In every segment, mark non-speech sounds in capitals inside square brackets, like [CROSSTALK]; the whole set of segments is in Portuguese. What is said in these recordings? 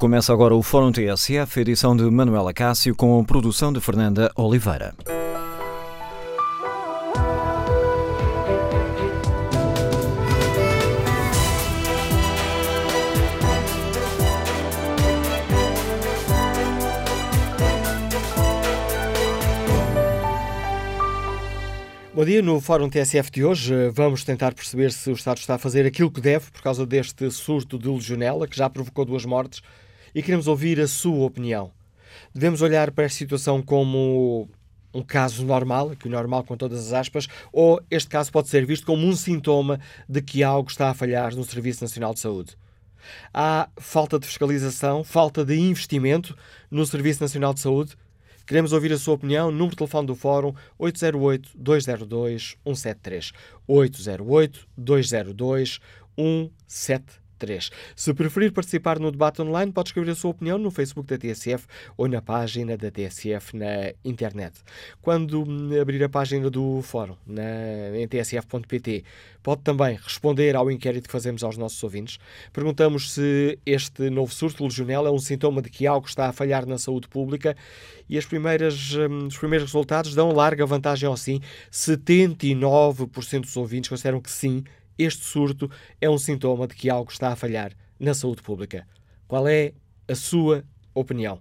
Começa agora o Fórum TSF, edição de Manuela Cássio, com produção de Fernanda Oliveira. Bom dia, no Fórum TSF de hoje eh, vamos tentar perceber se o Estado está a fazer aquilo que deve por causa deste surto de legionela que já provocou duas mortes e queremos ouvir a sua opinião. Devemos olhar para esta situação como um caso normal, aqui o normal com todas as aspas, ou este caso pode ser visto como um sintoma de que algo está a falhar no Serviço Nacional de Saúde. Há falta de fiscalização, falta de investimento no Serviço Nacional de Saúde Queremos ouvir a sua opinião. Número de telefone do Fórum 808-202-173. 808-202-173. 3. Se preferir participar no debate online, pode escrever a sua opinião no Facebook da TSF ou na página da TSF na internet. Quando abrir a página do fórum na, em tsf.pt, pode também responder ao inquérito que fazemos aos nossos ouvintes. Perguntamos se este novo surto de é um sintoma de que algo está a falhar na saúde pública e as primeiras, um, os primeiros resultados dão larga vantagem ao sim. 79% dos ouvintes consideram que sim, este surto é um sintoma de que algo está a falhar na saúde pública. Qual é a sua opinião?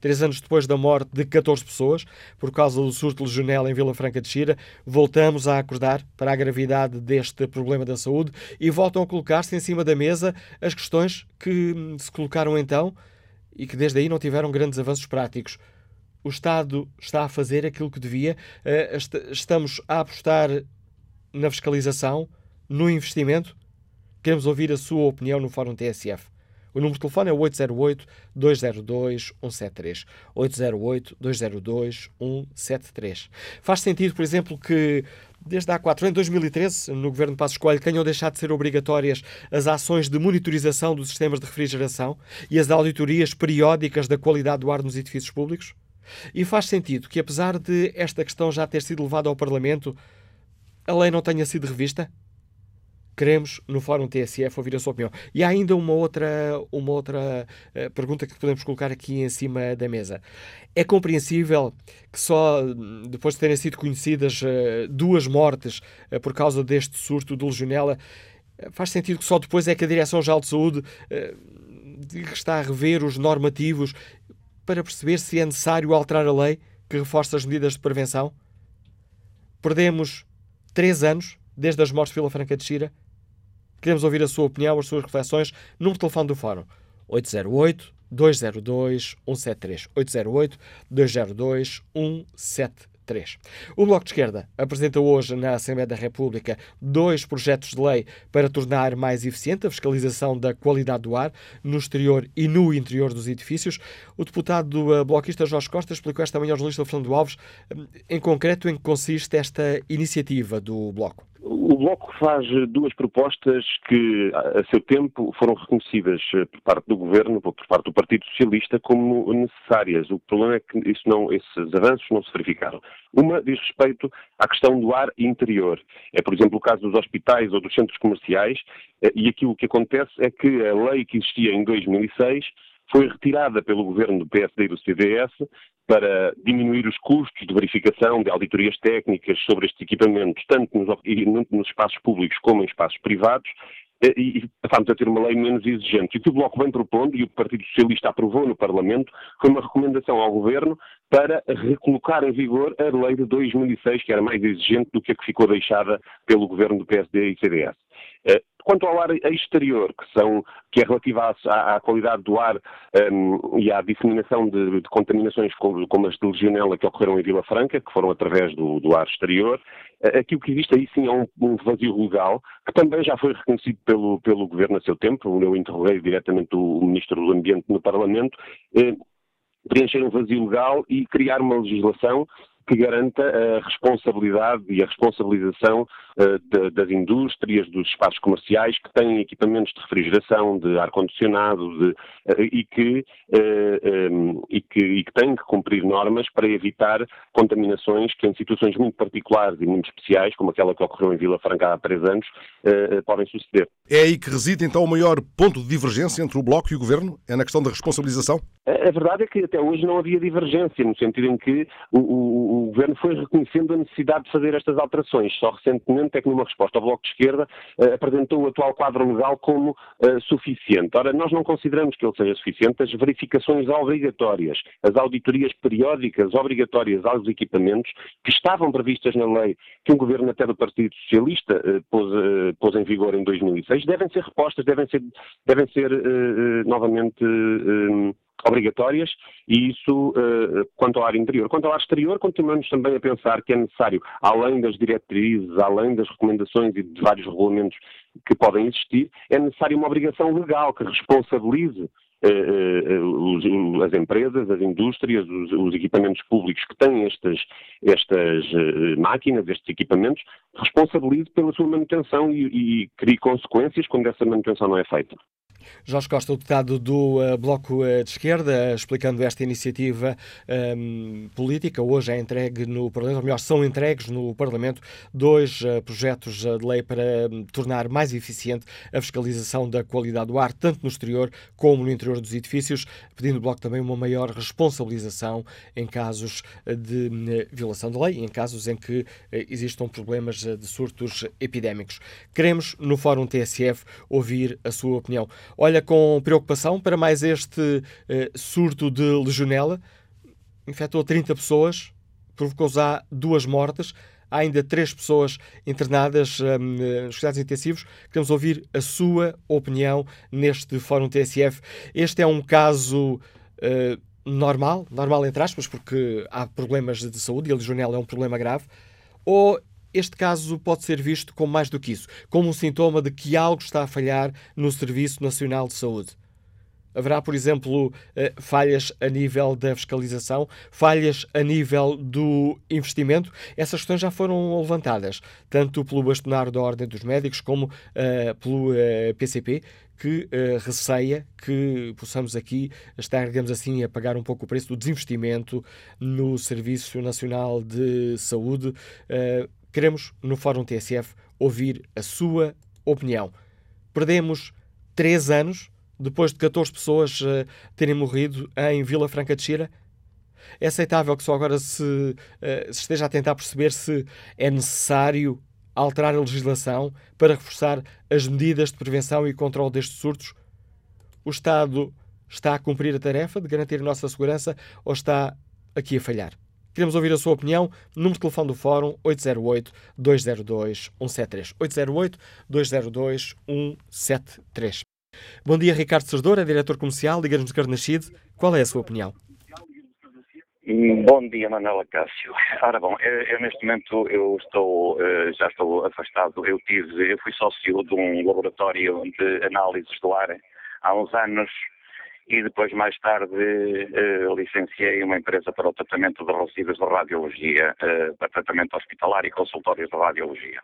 Três anos depois da morte de 14 pessoas, por causa do surto legionela em Vila Franca de Xira, voltamos a acordar para a gravidade deste problema da saúde e voltam a colocar-se em cima da mesa as questões que se colocaram então e que desde aí não tiveram grandes avanços práticos. O Estado está a fazer aquilo que devia, eh, estamos a apostar na fiscalização, no investimento? Queremos ouvir a sua opinião no Fórum TSF. O número de telefone é 808-202-173. 808-202-173. Faz sentido, por exemplo, que desde há quatro em 2013, no governo de Passos Coelho, tenham deixado de ser obrigatórias as ações de monitorização dos sistemas de refrigeração e as auditorias periódicas da qualidade do ar nos edifícios públicos? E faz sentido que, apesar de esta questão já ter sido levada ao Parlamento, a lei não tenha sido revista? Queremos no Fórum TSF ouvir a sua opinião. E há ainda uma outra, uma outra uh, pergunta que podemos colocar aqui em cima da mesa. É compreensível que só depois de terem sido conhecidas uh, duas mortes uh, por causa deste surto de legionela, faz sentido que só depois é que a Direção-Geral de Saúde está a rever os normativos para perceber se é necessário alterar a lei que reforça as medidas de prevenção? Perdemos três anos desde as mortes de Vila Franca de Xira Queremos ouvir a sua opinião, as suas reflexões, no telefone do Fórum 808 202 173. 808 202 173. 3. O Bloco de Esquerda apresenta hoje na Assembleia da República dois projetos de lei para tornar mais eficiente a fiscalização da qualidade do ar no exterior e no interior dos edifícios. O deputado eh, bloquista Jorge Costa explicou esta manhã ao jornalista Fernando Alves, eh, em concreto, em que consiste esta iniciativa do Bloco. O Bloco faz duas propostas que, a seu tempo, foram reconhecidas eh, por parte do Governo, por parte do Partido Socialista, como necessárias. O problema é que isso não, esses avanços não se verificaram. Uma diz respeito à questão do ar interior. É, por exemplo, o caso dos hospitais ou dos centros comerciais, eh, e aquilo que acontece é que a lei que existia em 2006 foi retirada pelo governo do PSD e do CDS para diminuir os custos de verificação de auditorias técnicas sobre estes equipamentos, tanto nos, nos espaços públicos como em espaços privados, eh, e passámos a ter uma lei menos exigente. E o que o Bloco vem propondo, e o Partido Socialista aprovou no Parlamento, foi uma recomendação ao Governo para recolocar em vigor a lei de 2006, que era mais exigente do que a que ficou deixada pelo Governo do PSD e CDS. Quanto ao ar exterior, que, são, que é relativo à, à qualidade do ar um, e à disseminação de, de contaminações como, como, as de legionela que ocorreram em Vila Franca, que foram através do, do ar exterior, eh, aquilo que existe aí sim é um, um, vazio legal, que também já foi reconhecido pelo, pelo Governo a seu tempo, eu interroguei diretamente o, o Ministro do Ambiente no Parlamento, eh, preencher um vazio legal e criar uma legislação que garanta a responsabilidade e a responsabilização de, das indústrias, dos espaços comerciais que têm equipamentos de refrigeração, de ar-condicionado e, que, um, e, que, e que têm que cumprir normas para evitar contaminações que em situações muito particulares e muito especiais, como aquela que ocorreu em Vila Franca há três anos, podem suceder. É aí que reside então o maior ponto de divergência entre o Bloco e o Governo? É na questão da responsabilização? A verdade é que até hoje não havia divergência, no sentido em que o, o, o, Governo foi reconhecendo a necessidade de fazer estas alterações. Só recentemente é que, numa resposta ao Bloco de Esquerda, eh, apresentou o atual quadro legal como eh, suficiente. Ora, nós não consideramos que ele seja suficiente. As verificações obrigatórias, as auditorias periódicas obrigatórias aos equipamentos, que estavam previstas na lei, que o Governo até do Partido Socialista eh, pôs, pôs, em vigor em 2006, devem ser repostas, devem ser, devem ser novamente obrigatórias e isso uh, quanto ao ar interior. Quanto ao ar exterior, continuamos também a pensar que é necessário, além das diretrizes, além das recomendações e de vários regulamentos que podem existir, é necessário uma obrigação legal que responsabilize uh, uh, as empresas, as indústrias, os, os, equipamentos públicos que têm estas, estas máquinas, estes equipamentos, responsabilize pela sua manutenção e, e crie consequências quando essa manutenção não é feita. Jorge Costa, o deputado do uh, Bloco uh, de Esquerda, explicando esta iniciativa um, política, hoje é entregue no Parlamento, ou melhor, são entregues no Parlamento dois uh, projetos de lei para um, tornar mais eficiente a fiscalização da qualidade do ar, tanto no exterior como no interior dos edifícios, pedindo o Bloco também uma maior responsabilização em casos de hum, violação de lei e em casos em que existam problemas de surtos epidémicos. Queremos, no Fórum TSF, ouvir a sua opinião olha com preocupação para mais este uh, surto de legionela. Infectou 30 pessoas, provocou já duas mortes. Há ainda três pessoas internadas um, nos cuidados intensivos. Queremos ouvir a sua opinião neste Fórum TSF. Este é um caso uh, normal, normal entre aspas, porque há problemas de saúde e a legionela é um problema grave, ou este caso pode ser visto como mais do que isso, como um sintoma de que algo está a falhar no Serviço Nacional de Saúde. Haverá, por exemplo, eh, falhas a nível da fiscalização, falhas a nível do investimento. Essas questões já foram levantadas, tanto pelo bastonário da Ordem dos Médicos como uh, pelo uh, PCP, que uh, receia que possamos aqui estar, digamos assim, a pagar um pouco o preço do desinvestimento no Serviço Nacional de Saúde. Queremos, no Fórum TSF, ouvir a sua opinião. Perdemos três anos depois de 14 pessoas uh, terem morrido em Vila Franca de Xira? É aceitável que só agora se, uh, se, esteja a tentar perceber se é necessário alterar a legislação para reforçar as medidas de prevenção e controle destes surtos? O Estado está a cumprir a tarefa de garantir a nossa segurança ou está aqui a falhar? Queremos ouvir a sua opinião. Número de telefone do Fórum 808-202-173. 808-202-173. Bom dia, Ricardo Serdor, é diretor comercial, Liga-nos de Carnachide. Qual é a sua opinião? Bom dia, Manuela Cássio. Ora bom, eu, eu, neste momento eu estou, eh, já estou afastado. Eu tive, eu fui sócio de um laboratório de análises do ar há uns anos e depois, mais tarde, uh, licenciei uma empresa para o tratamento de resíduos de radiologia, uh, para tratamento hospitalar e consultórios de radiologia.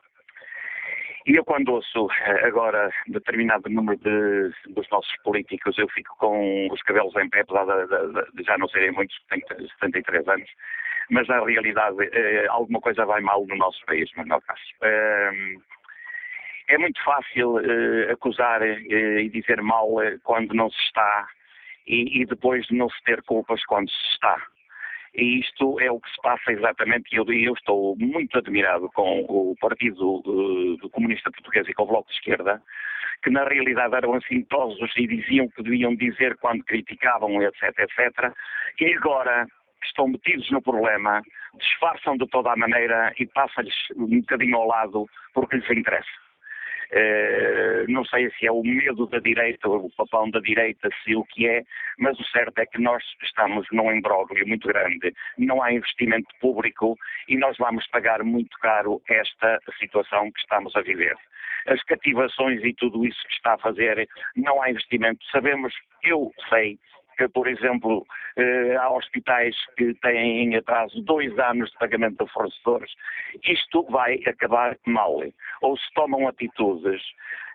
E eu, quando ouço eh, agora determinado número de, dos nossos políticos, eu fico com os cabelos em pé, apesar de, de já não serem muitos, tenho 73 anos, mas na realidade eh, alguma coisa vai mal no nosso país, Manuel Cássio. Eh, é muito fácil eh, acusar e dizer mal quando não se está e, e depois não se ter culpas quando se está. E isto é o que se passa exatamente, e eu, eu, estou muito admirado com o Partido uh, Comunista Português e com o Bloco de Esquerda, que na realidade eram assintosos e diziam o que deviam dizer quando criticavam, etc, etc, e agora estão metidos no problema, disfarçam de toda a maneira e passa-lhes um bocadinho ao lado porque lhes interessa. Uh, não sei se é o medo da direita, ou o papão da direita, se o que é, mas o certo é que nós estamos num imbróglio muito grande. Não há investimento público e nós vamos pagar muito caro esta situação que estamos a viver. As cativações e tudo isso que está a fazer, não há investimento. Sabemos, eu sei por exemplo, eh, há hospitais que têm em atraso dois anos de pagamento de fornecedores. Isto vai acabar mal. Ou se tomam atitudes,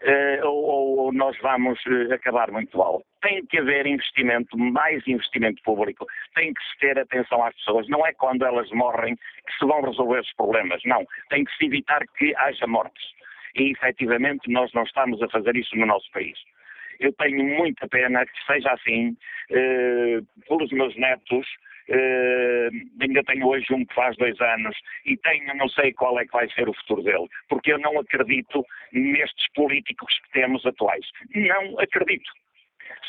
eh, ou, ou, nós vamos eh, acabar muito mal. Tem que haver investimento, mais investimento público. Tem que se ter atenção às pessoas. Não é quando elas morrem que se vão resolver os problemas. Não. Tem que se evitar que haja mortes. E, efetivamente, nós não estamos a fazer isso no nosso país. Eu tenho muita pena que seja assim, eh, pelos meus netos, Uh, ainda tenho hoje um que faz dois anos e tenho, não sei qual é que vai ser o futuro dele, porque eu não acredito nestes políticos que temos atuais. Não acredito.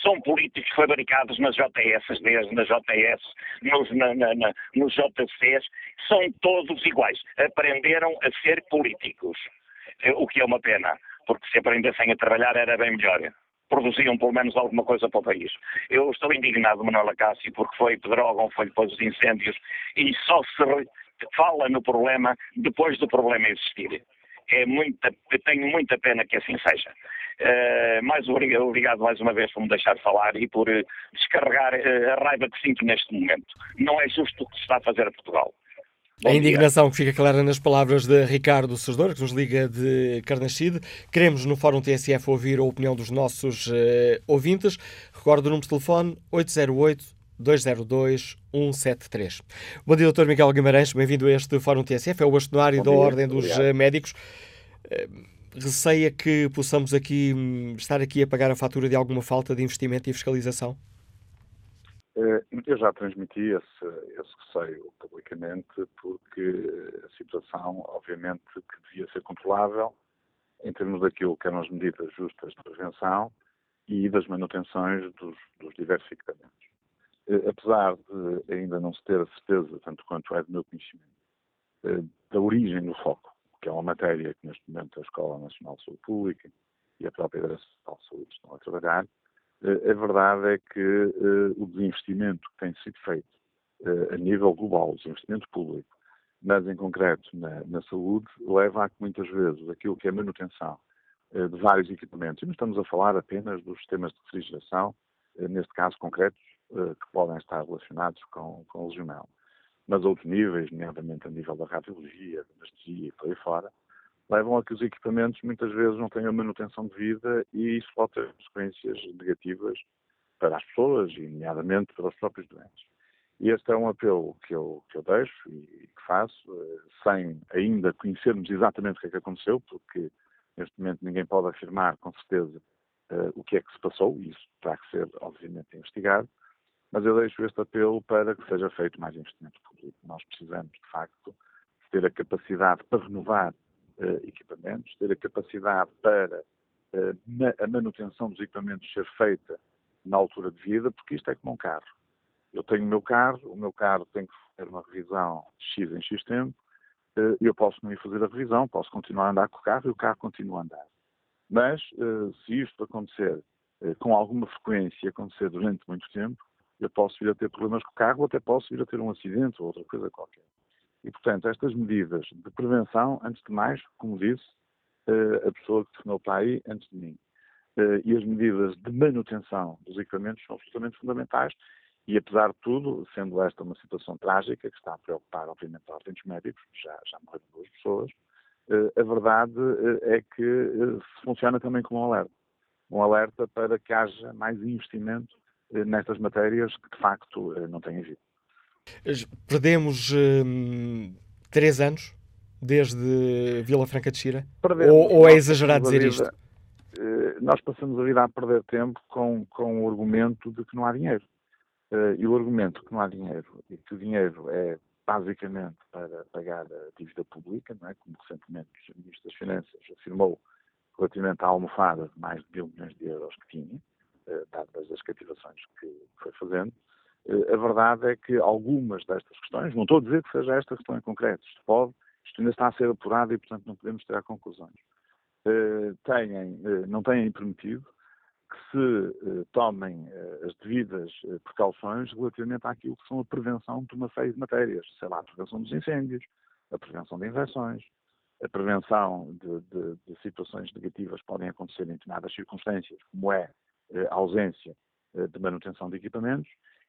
São políticos fabricados nas JS, desde nas JS, nos, na, na, na, nos JCs, são todos iguais. Aprenderam a ser políticos, eh, o que é uma pena, porque se aprendessem a trabalhar era bem melhor produziam pelo menos alguma coisa para o país. Eu estou indignado, Manuela Cássio, porque foi Pedrógão, foi depois dos incêndios, e só se fala no problema depois do problema existir. É muita, tenho muita pena que assim seja. Uh, mais obrigado, obrigado, mais uma vez por me deixar falar e por uh, descarregar uh, a raiva que sinto neste momento. Não é justo o que se está a fazer a Portugal. Bom a indignação dia. que fica clara nas palavras de Ricardo Sesdor, que nos liga de Carnachide. Queremos no Fórum TSF ouvir a opinião dos nossos uh, ouvintes. Recordo o número de telefone 808 202 173. Bom dia, Dr. Miguel Guimarães. Bem-vindo a este Fórum TSF. É o bastonário da Ordem dos Obrigado. Eh, médicos. Uh, receia que possamos aqui hum, estar aqui a pagar a fatura de alguma falta de investimento e fiscalização? Eh, eu já transmiti esse, esse receio publicamente porque a situação, obviamente, que devia ser controlável em termos daquilo que eram as medidas justas de prevenção e das manutenções dos, dos diversos equipamentos. Eh, apesar de ainda não se ter a certeza, tanto quanto é do meu conhecimento, eh, da origem do foco, que é uma matéria que neste momento a Escola Nacional de Saúde Pública e a própria Direção de Saúde estão a trabalhar, a verdade é que uh, o desinvestimento que tem sido feito uh, a nível global, o desinvestimento público, mas em concreto na, na, saúde, leva a que muitas vezes aquilo que é manutenção de vários equipamentos, e não estamos a falar apenas dos sistemas de refrigeração, neste caso concretos, que podem estar relacionados com, com o legionel, mas outros níveis, nomeadamente a nível da radiologia, da anestesia e por aí fora, levam a que os equipamentos muitas vezes não tenham manutenção de vida e isso pode ter consequências negativas para as pessoas e, nomeadamente, para os próprios doentes. E este é um apelo que eu, que eu deixo e que faço, eh, sem ainda conhecermos exatamente o que é que aconteceu, porque neste momento ninguém pode afirmar com certeza uh, o que é que se passou, e isso terá que ser, obviamente, investigado, mas eu deixo este apelo para que seja feito mais investimento público. Nós precisamos, de facto, ter a capacidade para renovar equipamentos, ter a capacidade para uh, a manutenção dos equipamentos ser feita na altura de vida, porque isto é como um carro. Eu tenho o meu carro, o meu carro tem que fazer uma revisão de X em X tempo, uh, eu posso não ir fazer a revisão, posso continuar a andar com o carro e o carro continua a andar. Mas, se isto acontecer com alguma frequência acontecer durante muito tempo, eu posso vir a ter problemas com o carro ou até posso vir a ter um acidente ou outra coisa qualquer. E, portanto, estas medidas de prevenção, antes de mais, como disse, eh, a pessoa que tornou aí antes de mim. Eh, e as medidas de manutenção dos equipamentos são absolutamente fundamentais. E, apesar de tudo, sendo esta uma situação trágica, que está a preocupar, obviamente, a ordem médicos, já, já morreram duas pessoas, eh, a verdade é que funciona também como um alerta. Um alerta para que haja mais investimento nestas matérias que, de facto, não têm havido. Perdemos hum, três anos desde Vila Franca de Xira? Ou, ou, é exagerado dizer vida, isto? Eh, nós passamos a vida a perder tempo com, com o argumento de que não há dinheiro. Eh, e o argumento que não há dinheiro e que o dinheiro é basicamente para pagar a dívida pública, não é? como recentemente o Ministro das Finanças afirmou relativamente à almofada de mais de mil milhões de euros que tinha, eh, dadas as cativações que foi fazendo, a verdade é que algumas destas questões, não estou a dizer que seja esta questão em concreto, isto pode, isto ainda está a ser apurado e, portanto, não podemos tirar conclusões, eh, têm, eh, não têm permitido que se eh, tomem as devidas precauções relativamente àquilo que são a prevenção de uma série de matérias, sei lá, a prevenção dos incêndios, a prevenção de infecções, a prevenção de, de, de situações negativas que podem acontecer em determinadas circunstâncias, como é a ausência de manutenção de equipamentos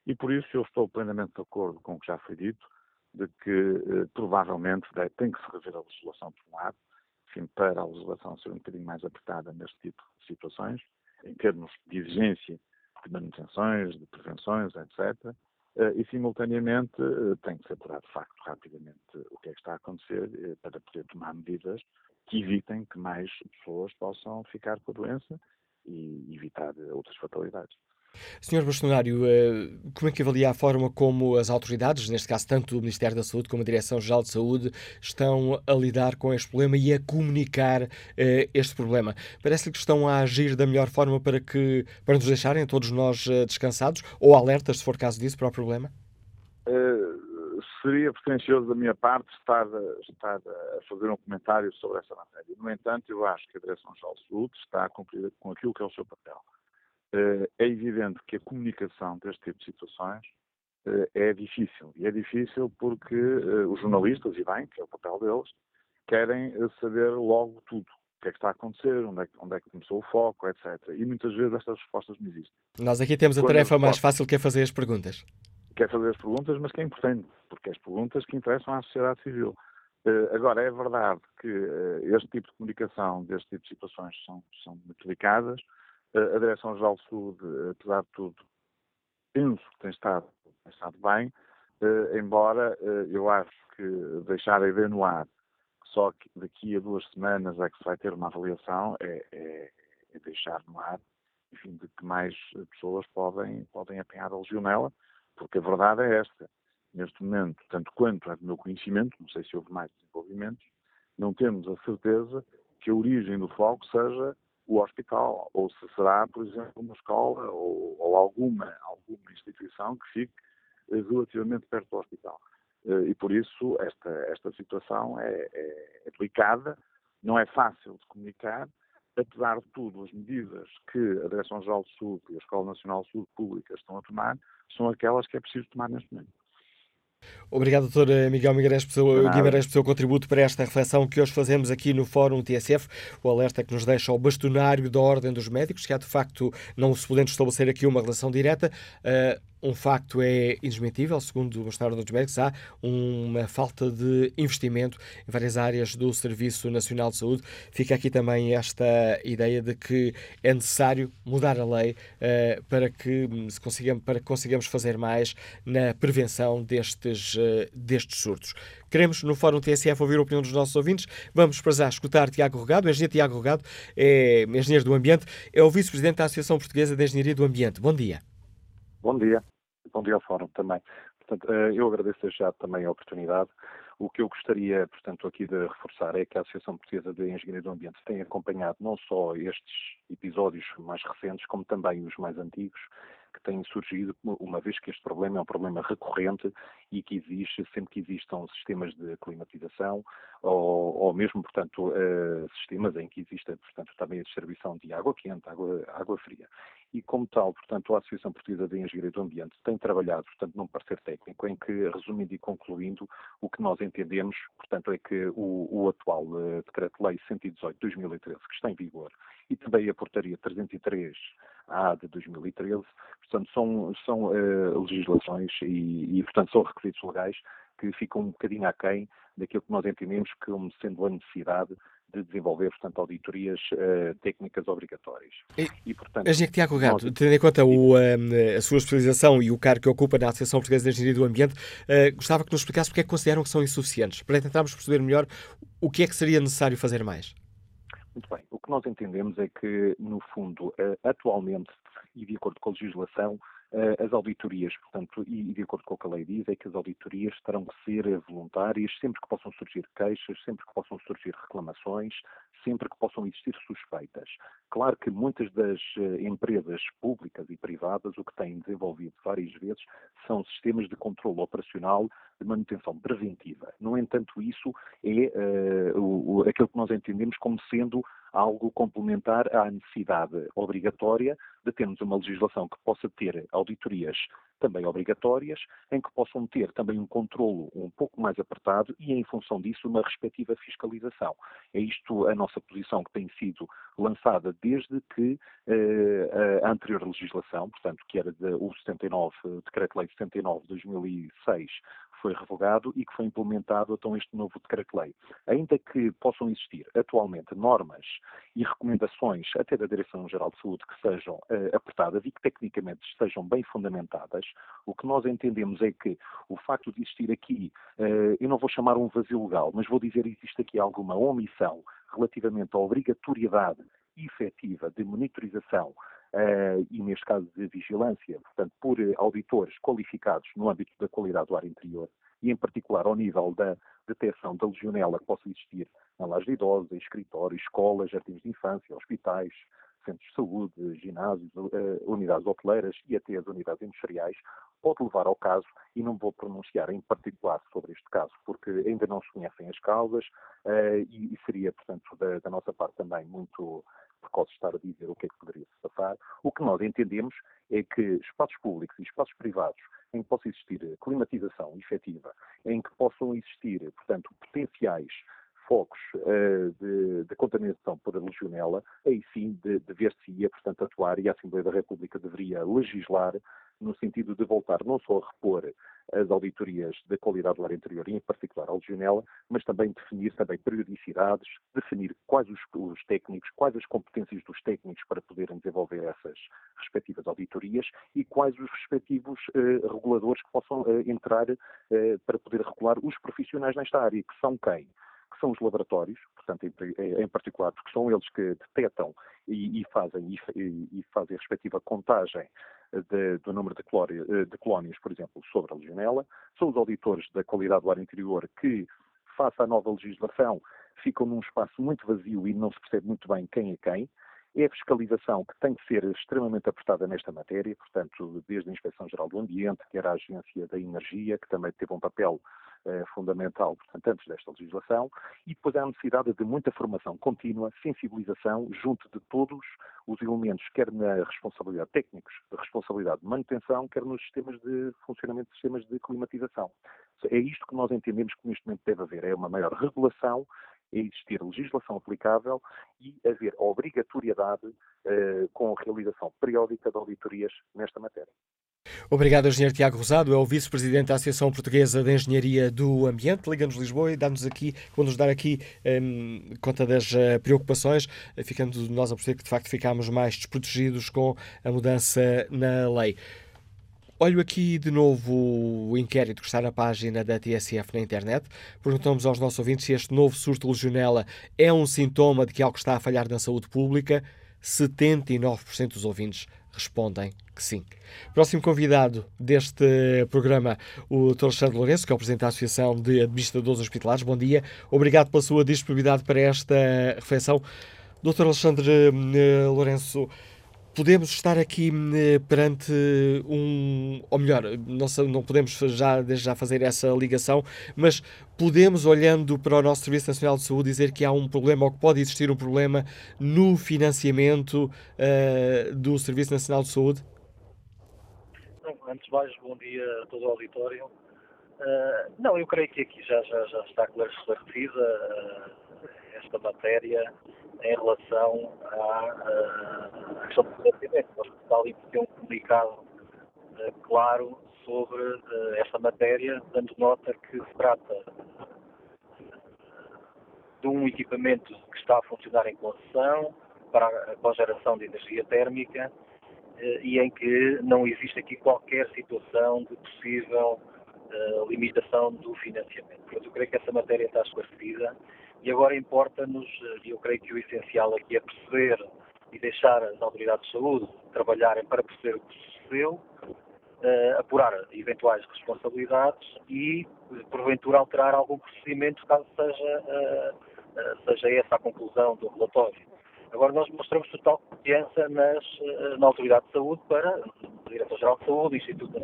e por isso eu estou plenamente de acordo com o que já foi dito, de que provavelmente tem que se rever a legislação por um lado, enfim, para a legislação ser um bocadinho mais apertada neste tipo de situações, em termos de exigência de manutenções, de prevenções, etc. E, simultaneamente, tem que ser apurado de facto rapidamente o que é que está a acontecer para poder tomar medidas que evitem que mais pessoas possam ficar com a doença e evitar outras fatalidades. Senhor Bastonário, eh, como é que avalia a forma como as autoridades, neste caso tanto o Ministério da Saúde como a Direção-Geral de Saúde, estão a lidar com este problema e a comunicar eh, este problema? Parece-lhe que estão a agir da melhor forma para, que, para nos deixarem todos nós eh, descansados ou alertas, se for caso disso, para o problema? Seria pretencioso da minha parte estar, estar a fazer um comentário sobre essa matéria. No entanto, eu acho que a Direção-Geral de Saúde está a cumprir com aquilo que é o seu papel é evidente que a comunicação deste tipo de situações eh, é difícil. E é difícil porque eh, os jornalistas, e bem, que é o papel deles, querem saber logo tudo. O que é que está a acontecer, onde é que, onde é que começou o foco, etc. E muitas vezes estas respostas não existem. Nós aqui temos a Quando tarefa mais fácil que é fazer as perguntas. Que é fazer as perguntas, mas que é importante, porque é as perguntas que interessam à sociedade civil. agora, é verdade que este tipo de comunicação, deste tipo de situações, são, são muito delicadas a Direção-Geral Saúde, apesar de tudo, penso que tem estado, tem estado bem, eh, embora eh, eu acho que deixar a ideia no ar, só que daqui a duas semanas é que se vai ter uma avaliação, é, é, é deixar no ar, enfim, de que mais pessoas podem, podem apanhar a legionela, porque a verdade é esta. Neste momento, tanto quanto é do meu conhecimento, não sei se houve mais desenvolvimentos, não temos a certeza que a origem do foco seja o hospital, ou se será, por exemplo, uma escola ou, ou alguma, alguma instituição que fique relativamente perto do hospital. Eh, e por isso esta, esta situação é, é, é delicada, não é fácil de comunicar, apesar de tudo, as medidas que a Direção-Geral de Saúde e a Escola Nacional de Saúde Pública estão a tomar são aquelas que é preciso tomar neste momento. Obrigado, Dr. Miguel Guimarães, pelo, Guimarães, pelo seu contributo para esta reflexão que hoje fazemos aqui no Fórum TSF. O alerta que nos deixa o bastonário da Ordem dos Médicos, que há de facto, não se podendo estabelecer aqui uma relação direta, uh, um facto é indesmentível, segundo o Bastonário dos Médicos, há uma falta de investimento em várias áreas do Serviço Nacional de Saúde. Fica aqui também esta ideia de que é necessário mudar a lei uh, para, que se consigamos, para que consigamos fazer mais na prevenção destes, uh, destes surtos. Queremos, no Fórum TSF, ouvir a opinião dos nossos ouvintes. Vamos para já escutar Tiago Rogado. O engenheiro Tiago Rogado é engenheiro do ambiente, é o vice-presidente da Associação Portuguesa de Engenharia do Ambiente. Bom dia. Bom dia. Bom dia ao Fórum também. Portanto, eh, eu agradeço já também a oportunidade. O que eu gostaria, portanto, aqui de reforçar é que a Associação Portuguesa de Engenharia do Ambiente tem acompanhado não só estes episódios mais recentes, como também os mais antigos, que têm surgido, uma vez que este problema é um problema recorrente e que existe sempre que existam sistemas de climatização ou, ou mesmo, portanto, uh, sistemas em que exista, portanto, também a distribuição de água quente, água, água fria. E, como tal, portanto, a Associação Portuguesa de Engenharia do Ambiente tem trabalhado, portanto, num parecer técnico em que, resumindo e concluindo, o que nós entendemos, portanto, é que o, o atual uh, Decreto-Lei 118-2013, que está em vigor, e também a Portaria 303-A de 2013, portanto, são, são uh, legislações e, e, portanto, são requisitos legais que ficam um bocadinho aquém daquilo que nós entendemos como sendo a necessidade de desenvolver, portanto, auditorias uh, técnicas obrigatórias. E, e portanto... Engenheiro Tiago Gato, nós... tendo em conta o, uh, a sua especialização e o cargo que ocupa na Associação Portuguesa de Engenharia do Ambiente, uh, gostava que nos explicasse porque é que consideram que são insuficientes, para tentarmos perceber melhor o que é que seria necessário fazer mais. Muito bem. O que nós entendemos é que, no fundo, atualmente, e de acordo com a legislação, eh, as auditorias, portanto, e de acordo com o que a lei diz, é que as auditorias terão que ser voluntárias sempre que possam surgir queixas, sempre que possam surgir reclamações, sempre que possam existir suspeitas. Claro que muitas das eh, empresas públicas e privadas o que têm desenvolvido várias vezes são sistemas de controle operacional de manutenção preventiva. No entanto, isso é uh, o, aquilo que nós entendemos como sendo algo complementar à necessidade obrigatória de termos uma legislação que possa ter auditorias também obrigatórias, em que possam ter também um controlo um pouco mais apertado e, em função disso, uma respectiva fiscalização. É isto a nossa posição que tem sido lançada desde que eh, a anterior legislação, portanto, que era de, o 79, Decreto-Lei 79 de 2006, foi revogado e que foi implementado então este novo decreto-lei. Ainda que possam existir atualmente normas e recomendações até da Direção-Geral de Saúde que sejam uh, apertadas e que tecnicamente estejam bem fundamentadas, o que nós entendemos é que o facto de existir aqui, uh, eu não vou chamar um vazio legal, mas vou dizer existe aqui alguma omissão relativamente à obrigatoriedade efetiva de monitorização uh, e, neste caso, de vigilância, portanto, por auditores qualificados no âmbito da qualidade do ar interior e, em particular, ao nível da detecção da legionela que possa existir em lares de idosos, em escritórios, escolas, jardins de infância, hospitais, centros de saúde, ginásios, uh, unidades hoteleiras e até as unidades industriais, pode levar ao caso, e não vou pronunciar em particular sobre este caso, porque ainda não se conhecem as causas, e, seria, portanto, da, da, nossa parte também muito precoce estar a dizer o que é que poderia se passar. O que nós entendemos é que espaços públicos e espaços privados em que possa existir climatização efetiva, em que possam existir, portanto, potenciais focos uh, de, de, contaminação por legionela, aí sim de, de ver-se-ia, portanto, atuar e a Assembleia da República deveria legislar no sentido de voltar não só a repor as auditorias da qualidade do ar interior em particular, a legionela, mas também definir também periodicidades, definir quais os, os, técnicos, quais as competências dos técnicos para poderem desenvolver essas respectivas auditorias e quais os respectivos eh, reguladores que possam eh, entrar eh, para poder regular os profissionais nesta área, que são quem? que são os laboratórios, portanto, em, em particular, porque são eles que detectam e, e fazem, e, e, fazem a respectiva contagem de, do número de, clória, de colónias, por exemplo, sobre a legionela, são os auditores da qualidade do ar interior que, face à nova legislação, ficam num espaço muito vazio e não se percebe muito bem quem é quem, é a fiscalização que tem que ser extremamente apertada nesta matéria, portanto, desde a Inspeção-Geral do Ambiente, que era a Agência da Energia, que também teve um papel eh, fundamental, portanto, antes desta legislação, e depois há a necessidade de muita formação contínua, sensibilização junto de todos os elementos, quer na responsabilidade técnicos, de responsabilidade de manutenção, quer nos sistemas de funcionamento de sistemas de climatização. É isto que nós entendemos que neste momento deve haver, é uma maior regulação existir legislação aplicável e haver obrigatoriedade eh, com a realização periódica de auditorias nesta matéria. Obrigado, Engenheiro Tiago Rosado, é o Vice-Presidente da Associação Portuguesa de Engenharia do Ambiente. Liga-nos Lisboa e dá-nos aqui, vou-nos dar aqui um, conta das uh, preocupações, uh, ficando nós a perceber que de facto ficámos mais desprotegidos com a mudança na lei. Olho aqui de novo o inquérito que está na página da TSF na internet. Perguntamos aos nossos ouvintes se este novo surto de legionela é um sintoma de que algo está a falhar na saúde pública. 79% dos ouvintes respondem que sim. Próximo convidado deste programa, o Dr. Alexandre Lourenço, que é o Presidente da Associação de Administradores Hospitalares. Bom dia. Obrigado pela sua disponibilidade para esta reflexão. Dr. Alexandre eh, Lourenço, podemos estar aqui eh, perante um, ou melhor, não, não podemos já, já fazer essa ligação, mas podemos, olhando para o nosso Serviço Nacional de Saúde, dizer que há um problema ou que pode existir um problema no financiamento uh, do Serviço Nacional de Saúde? Antes de mais, bom dia a todo o auditório. Uh, não, eu creio que aqui já, já, já está esclarecida uh, esta matéria em relação à, questão do financiamento. O Hospital tem um comunicado uh, claro sobre uh, esta matéria, dando nota que se trata de um equipamento que está a funcionar em concessão para a cogeração de energia térmica e em que não existe aqui qualquer situação de possível limitação do financiamento. Portanto, eu creio que essa matéria está esclarecida e agora importa-nos, eh, e eu creio que o essencial aqui é perceber e deixar as autoridades de saúde trabalharem para perceber o que sucedeu, uh, apurar eventuais responsabilidades e, porventura, alterar algum procedimento caso seja, uh, seja essa a conclusão do relatório. Agora, nós mostramos total confiança nas, na Autoridade de Saúde para, o Diretor-Geral de Saúde, Instituto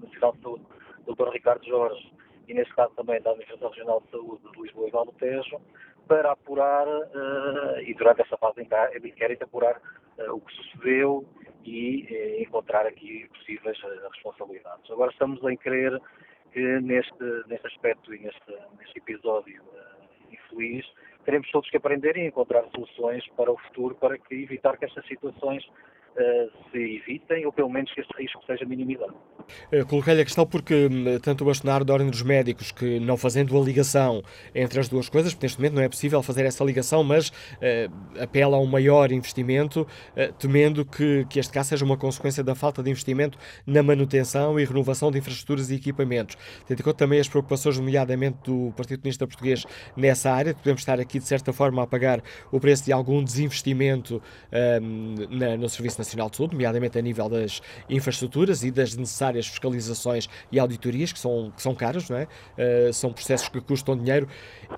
Nacional de Saúde, Dr. Ricardo Jorge, e neste caso também da Administração Regional de Saúde de Lisboa e Val do Tejo, para apurar, uh, e durante essa fase de inquérito, apurar uh, o que sucedeu e eh, encontrar aqui possíveis responsabilidades. Agora estamos em crer que neste, neste aspecto e neste, neste episódio uh, infeliz teremos todos que aprender e encontrar soluções para o futuro para que evitar que estas situações uh, se evitem ou pelo menos que este risco seja minimizado. Coloquei-lhe a questão porque hum, tanto o bastonário da Ordem dos Médicos, que não fazendo a ligação entre as duas coisas, neste momento não é possível fazer essa ligação, mas uh, apela a um maior investimento, uh, temendo que, que este caso seja uma consequência da falta de investimento na manutenção e renovação de infraestruturas e equipamentos. Tendo em conta também as preocupações, nomeadamente do Partido Comunista Português nessa área, podemos estar aqui, de certa forma, a pagar o preço de algum desinvestimento um, na, no Serviço Nacional de Saúde, nomeadamente a nível das infraestruturas e das necessárias fiscalizações e auditorias, que são, que são caras, não é? Uh, são processos que custam dinheiro.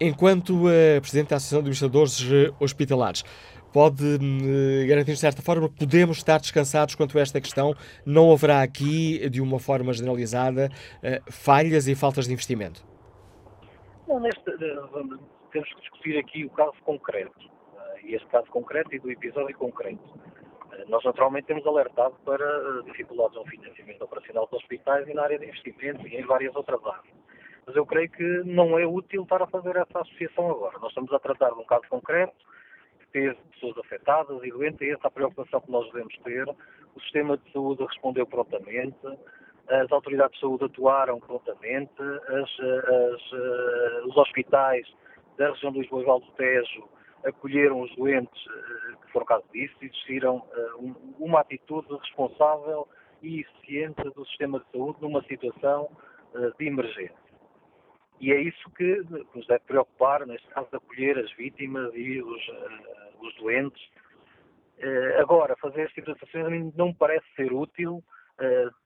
Enquanto uh, Presidente da Associação de Administradores uh, Hospitalares, pode uh, garantir, de certa forma, podemos estar descansados quanto a esta questão. Não haverá aqui, de uma forma generalizada, falhas e faltas de investimento? Não, neste, temos que discutir aqui o caso concreto. E este caso concreto e do episódio concreto. Nós, naturalmente, temos alertado para eh, dificuldades no financiamento operacional dos hospitais e na área de investimento e em várias outras áreas. Mas eu creio que não é útil estar a fazer essa associação agora. Nós estamos a tratar de um caso concreto que teve pessoas afetadas e doentes, e essa é a preocupação que nós devemos ter. O sistema de saúde respondeu prontamente, as autoridades de saúde atuaram prontamente, as, as, eh, os hospitais da região de Lisboa e do Tejo acolheram os doentes eh, que foram caso disso, exigiram eh, uma atitude responsável e eficiente do sistema de saúde numa situação eh, de emergência. E é isso que nos deve preocupar, neste caso, de acolher as vítimas e os, os doentes. Agora, fazer situações a mim não me parece ser útil,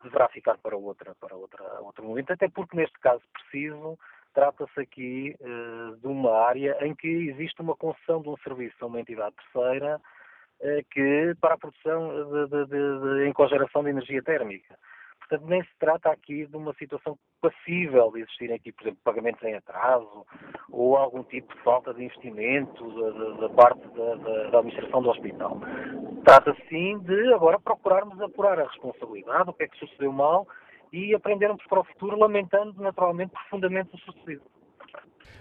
deverá ficar para outra, para outra, outro momento, até porque neste caso preciso Trata-se aqui uh, de uma área em que existe uma concessão de um serviço a uma entidade terceira uh, que para a produção de, de, de, de, em cogeração de energia térmica. Portanto, nem se trata aqui de uma situação passível de existirem aqui, por exemplo, pagamentos em atraso ou algum tipo de falta de investimento da, da parte da, da, da, administração do hospital. Trata-se sim de agora procurarmos apurar a responsabilidade, o que é que sucedeu mal e aprendermos para o futuro, lamentando naturalmente profundamente o sucedido.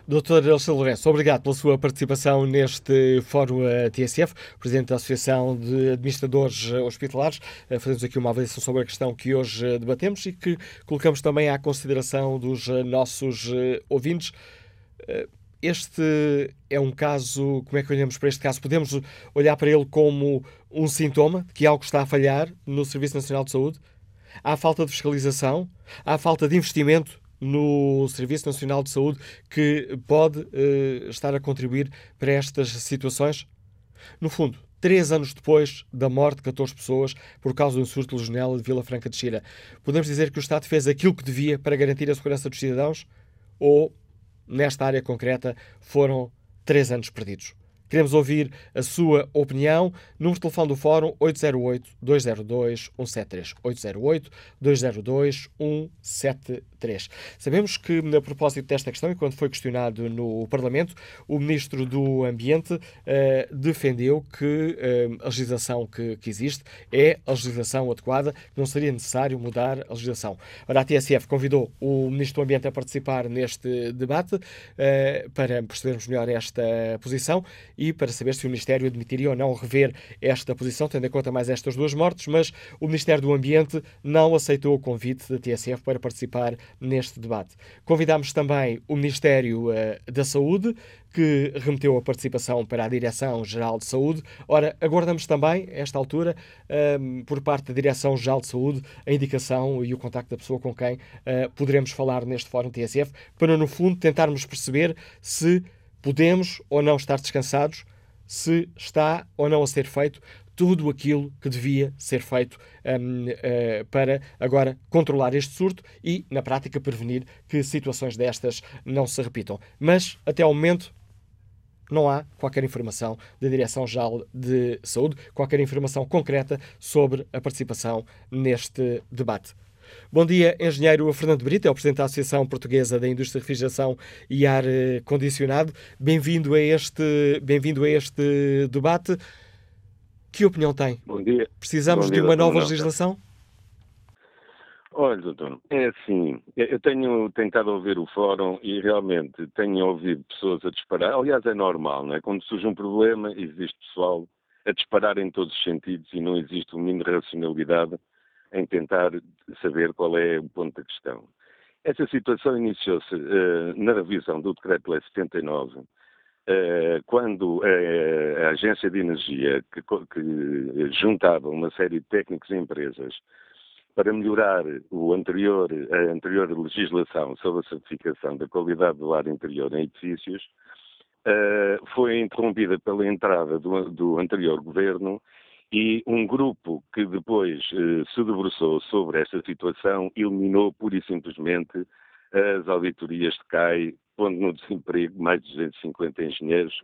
Doutor Alexandre Lourenço, obrigado pela sua participação neste Fórum eh, TSF, Presidente da Associação de Administradores Hospitalares. Eh, fazemos aqui uma avaliação sobre a questão que hoje eh, debatemos e que colocamos também à consideração dos nossos ouvintes. Este é um caso, como é que olhamos para este caso? Podemos olhar para ele como um sintoma de que algo está a falhar no Serviço Nacional de Saúde? Há falta de fiscalização, há falta de investimento no Serviço Nacional de Saúde que pode uh, estar a contribuir para estas situações? No fundo, três anos depois da morte de 14 pessoas por causa do surto legionela de Vila Franca de Xira, podemos dizer que o Estado fez aquilo que devia para garantir a segurança dos cidadãos? Ou, nesta área concreta, foram três anos perdidos? Queremos ouvir a sua opinião. Número de telefone do Fórum 808-202-173. 808-202-173. Sabemos que, a propósito desta questão, e quando foi questionado no Parlamento, o Ministro do Ambiente uh, defendeu que uh, a legislação que, que, existe é a legislação adequada, que não seria necessário mudar a legislação. Ora, a TSF convidou o Ministro do Ambiente a participar neste debate uh, para percebermos melhor esta posição e para saber se o Ministério admitiria ou não rever esta posição, tendo em conta mais estas duas mortes, mas o Ministério do Ambiente não aceitou o convite da TSF para participar neste debate. Convidámos também o Ministério uh, da Saúde, que remeteu a participação para a Direção-Geral de Saúde. Ora, aguardamos também, a esta altura, ehm, por parte da Direção-Geral de Saúde, a indicação e o contacto da pessoa com quem uh, poderemos falar neste Fórum TSF, para, no fundo, tentarmos perceber se podemos ou não estar descansados, se está ou não a ser feito tudo aquilo que devia ser feito um, uh, eh, para agora controlar este surto e, na prática, prevenir que situações destas não se repitam. Mas, até ao momento, não há qualquer informação da Direção-Geral de Saúde, qualquer informação concreta sobre a participação neste debate. Bom dia, engenheiro Fernando Brito, é o Presidente da Associação Portuguesa da Indústria de Refrigeração e Ar eh, Condicionado. Bem-vindo a este, bem-vindo a este debate. Que opinião tem? Bom dia. Precisamos Bom dia, de uma nova legislação? Olha, doutor, é assim, eu tenho tentado ouvir o fórum e realmente tenho ouvido pessoas a disparar. Aliás, é normal, não é? Quando surge um problema, existe pessoal a disparar em todos os sentidos e não existe uma mínimo de racionalidade em tentar saber qual é o ponto da questão. Essa situação iniciou-se eh, na revisão do Decreto-Lei 79, eh, quando eh, a Agência de Energia, que, que juntava uma série de técnicos e empresas para melhorar o anterior, a anterior legislação sobre a certificação da qualidade do ar interior em edifícios, foi interrompida pela entrada do, do anterior governo e um grupo que depois eh, se debruçou sobre esta situação eliminou pura e simplesmente as auditorias de CAI, pondo no desemprego mais de 250 engenheiros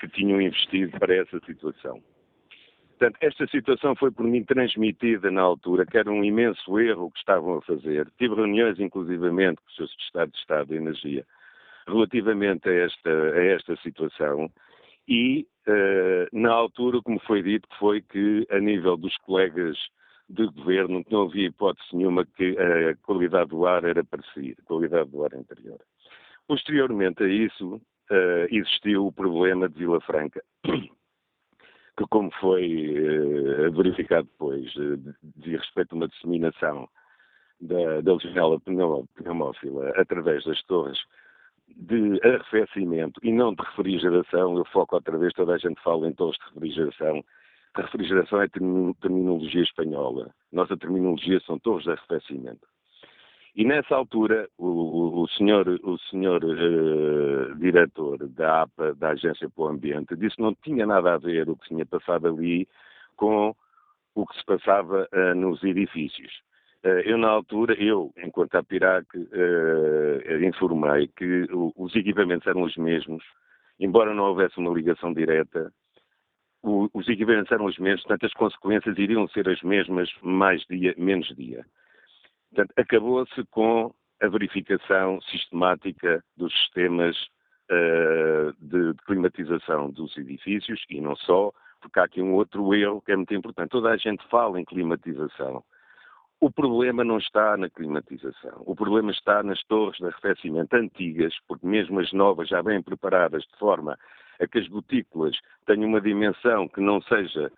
que tinham investido para essa situação. Portanto, esta situação foi por mim transmitida na altura, que era um imenso erro que estavam a fazer. Tive reuniões, inclusivamente, com o Sr. Secretário de Estado de Energia relativamente a esta, a esta situação e, eh, na altura, como foi dito, foi que, a nível dos colegas de governo, não havia hipótese nenhuma que a qualidade do ar era parecida, a qualidade do ar interior. Posteriormente a isso, eh, existiu o problema de Vila Franca, [CLEARS THROAT] que, como foi eh, verificado depois, eh, diz respeito a uma disseminação da, da legionela pneu- pneumófila através das torres de arrefecimento e não de refrigeração, eu foco outra vez, toda a gente fala em torres de refrigeração. Refrigeração é termi- terminologia espanhola. Nossa terminologia são torres de arrefecimento. E nessa altura, o, o- senhor, o senhor eh, diretor da APA, da Agência para o Ambiente, disse que não tinha nada a ver o que tinha passado ali com o que se passava eh, nos edifícios. Eh, eu, na altura, eu, enquanto APIRAC, eh, informei que os equipamentos eram os mesmos, embora não houvesse uma ligação direta, os equipamentos eram os mesmos, portanto, as consequências iriam ser as mesmas, mais dia, menos dia. Portanto, acabou-se com a verificação sistemática dos sistemas eh, de climatização dos edifícios e não só, porque há aqui um outro erro que é muito importante. Toda a gente fala em climatização. O problema não está na climatização. O problema está nas torres de arrefecimento antigas, porque mesmo as novas já bem preparadas de forma a que as gotículas tenham uma dimensão que não seja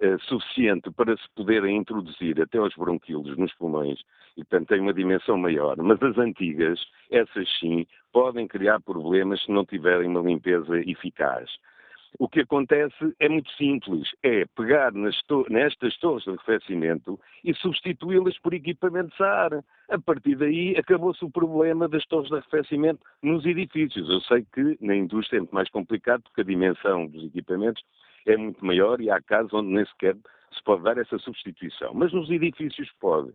eh, suficiente para se poderem introduzir até aos bronquíolos nos pulmões e, portanto, tem uma dimensão maior. Mas as antigas, essas sim, podem criar problemas se não tiverem uma limpeza eficaz. O que acontece é muito simples, é pegar to- nestas torres de arrefecimento e substituí-las por equipamentos a ar. A partir daí acabou-se o problema das torres de arrefecimento nos edifícios. Eu sei que na indústria é muito mais complicado porque a dimensão dos equipamentos é muito maior e há casos onde nem sequer se pode dar essa substituição. Mas nos edifícios pode.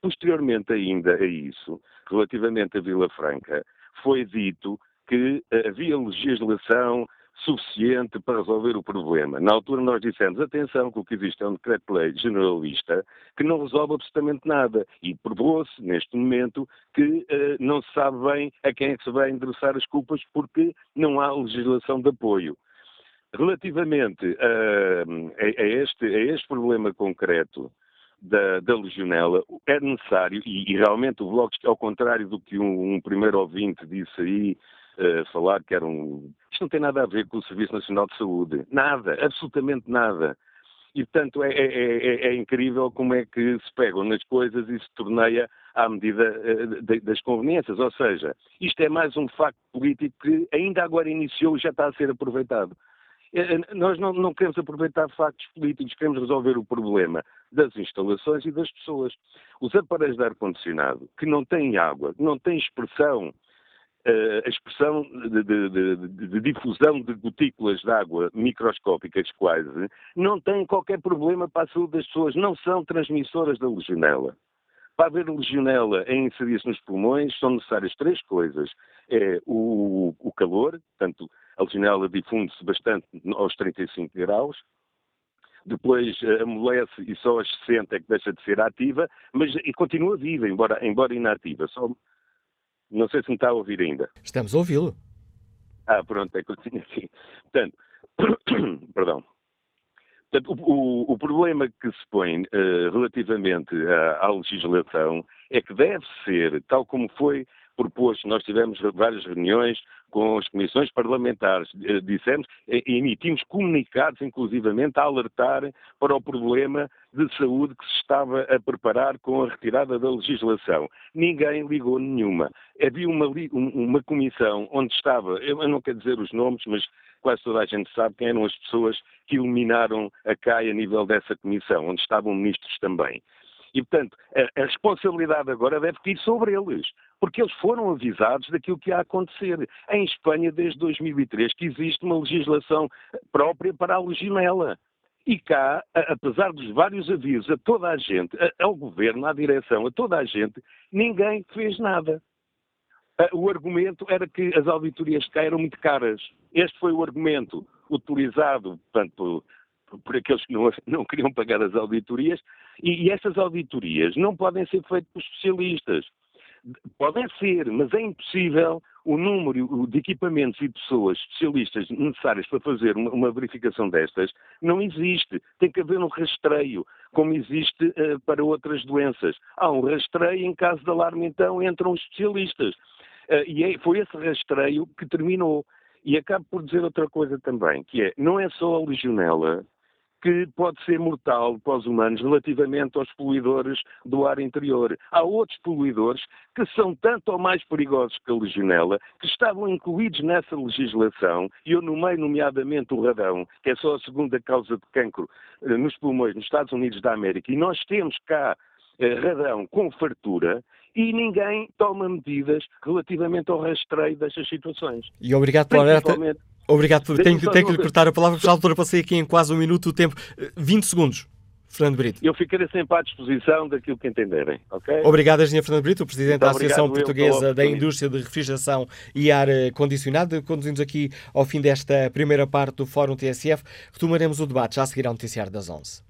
Posteriormente ainda a isso, relativamente a Vila Franca, foi dito que havia legislação suficiente para resolver o problema. Na altura nós dissemos, atenção, que o que existe é um decreto-lei generalista que não resolve absolutamente nada. E provou-se, neste momento, que eh, não se sabe bem a quem é que se vai endereçar as culpas porque não há legislação de apoio. Relativamente a, a- a este, a este problema concreto da, da legionela, é necessário, e, e realmente o Bloco, ao contrário do que um, um primeiro ouvinte disse aí, eh, falar que era um... Isto não tem nada a ver com o Serviço Nacional de Saúde. Nada, absolutamente nada. E, portanto, é, é- é- é incrível como é que se pegam nas coisas e se torneia à medida eh, das conveniências. Ou seja, isto é mais um facto político que ainda agora iniciou e já está a ser aproveitado. Eh, Nós não, não queremos aproveitar factos políticos, queremos resolver o problema das instalações e das pessoas. Os aparelhos de ar-condicionado que não têm água, que não têm expressão, a expressão de, de- de- de- difusão de gotículas de água microscópicas quase, não têm qualquer problema para a saúde das pessoas, não são transmissoras da legionela. Para haver legionela em inserir-se nos pulmões, são necessárias três coisas. É o, o calor, portanto, a legionela difunde-se bastante aos 35 graus, depois eh, amolece e só aos 60 é que deixa de ser ativa, mas e continua viva, embora, embora inativa. Só, não sei se me está a ouvir ainda. Estamos a ouvi-lo. Ah, pronto, é que eu tinha assim. Portanto, [COUGHS] perdão. Portanto, o, o, problema que se põe uh, relativamente à, à, legislação é que deve ser, tal como foi proposto, nós tivemos várias reuniões com as comissões parlamentares, uh, dissemos, e emitimos comunicados, inclusivamente, a alertar para o problema de saúde que se estava a preparar com a retirada da legislação. Ninguém ligou nenhuma. Havia uma, uma comissão onde estava, eu não quero dizer os nomes, mas quase toda a gente sabe quem eram as pessoas que iluminaram a CAI a nível dessa comissão, onde estavam ministros também. E, portanto, a, a, responsabilidade agora deve cair sobre eles, porque eles foram avisados daquilo que ia acontecer. Em Espanha, desde 2003, que existe uma legislação própria para a legionela. E cá, apesar dos vários avisos a toda a gente, ao governo, à direção, a toda a gente, ninguém fez nada. O argumento era que as auditorias cá eram muito caras. Este foi o argumento utilizado, portanto, por, aqueles que não, [LAUGHS] não, queriam pagar as auditorias, e, e essas auditorias não podem ser feitas por especialistas. Podem ser, mas é impossível o número de equipamentos e pessoas especialistas necessárias para fazer uma, uma verificação destas não existe. Tem que haver um rastreio, como existe uh, para outras doenças. Há um rastreio, em caso de alarme, então, entram os especialistas. Uh, e é, foi esse rastreio que terminou. E acabo por dizer outra coisa também, que é, não é só a legionela que pode ser mortal para os humanos relativamente aos poluidores do ar interior. Há outros poluidores que são tanto ou mais perigosos que a legionela, que estavam incluídos nessa legislação, e eu nomei nomeadamente o radão, que é só a segunda causa de cancro eh, nos pulmões nos Estados Unidos da América, e nós temos cá eh, radão com fartura, e ninguém toma medidas relativamente ao rastreio destas situações. E obrigado por alerta. Obrigado. Tenho, tenho que lhe cortar a palavra, porque já ultrapassei aqui em quase um minuto o tempo. 20 eh, segundos. Fernando Brito. Eu ficarei sempre à disposição daquilo que entenderem, ok? Obrigado, Engenheiro Fernando Brito, o Presidente da Associação Portuguesa da Indústria de Refrigeração e Ar Condicionado. Conduzimos aqui ao fim desta primeira parte do Fórum TSF. Retomaremos o debate já a seguir ao noticiário das 11.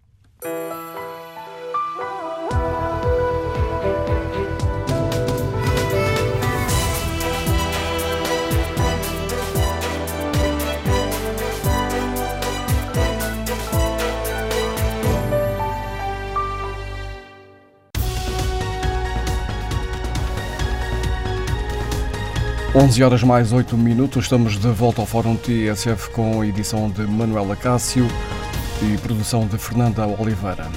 11 horas mais 8 minutos, estamos de volta ao Fórum TSF com a edição de Manuela Cássio e produção de Fernanda Oliveira.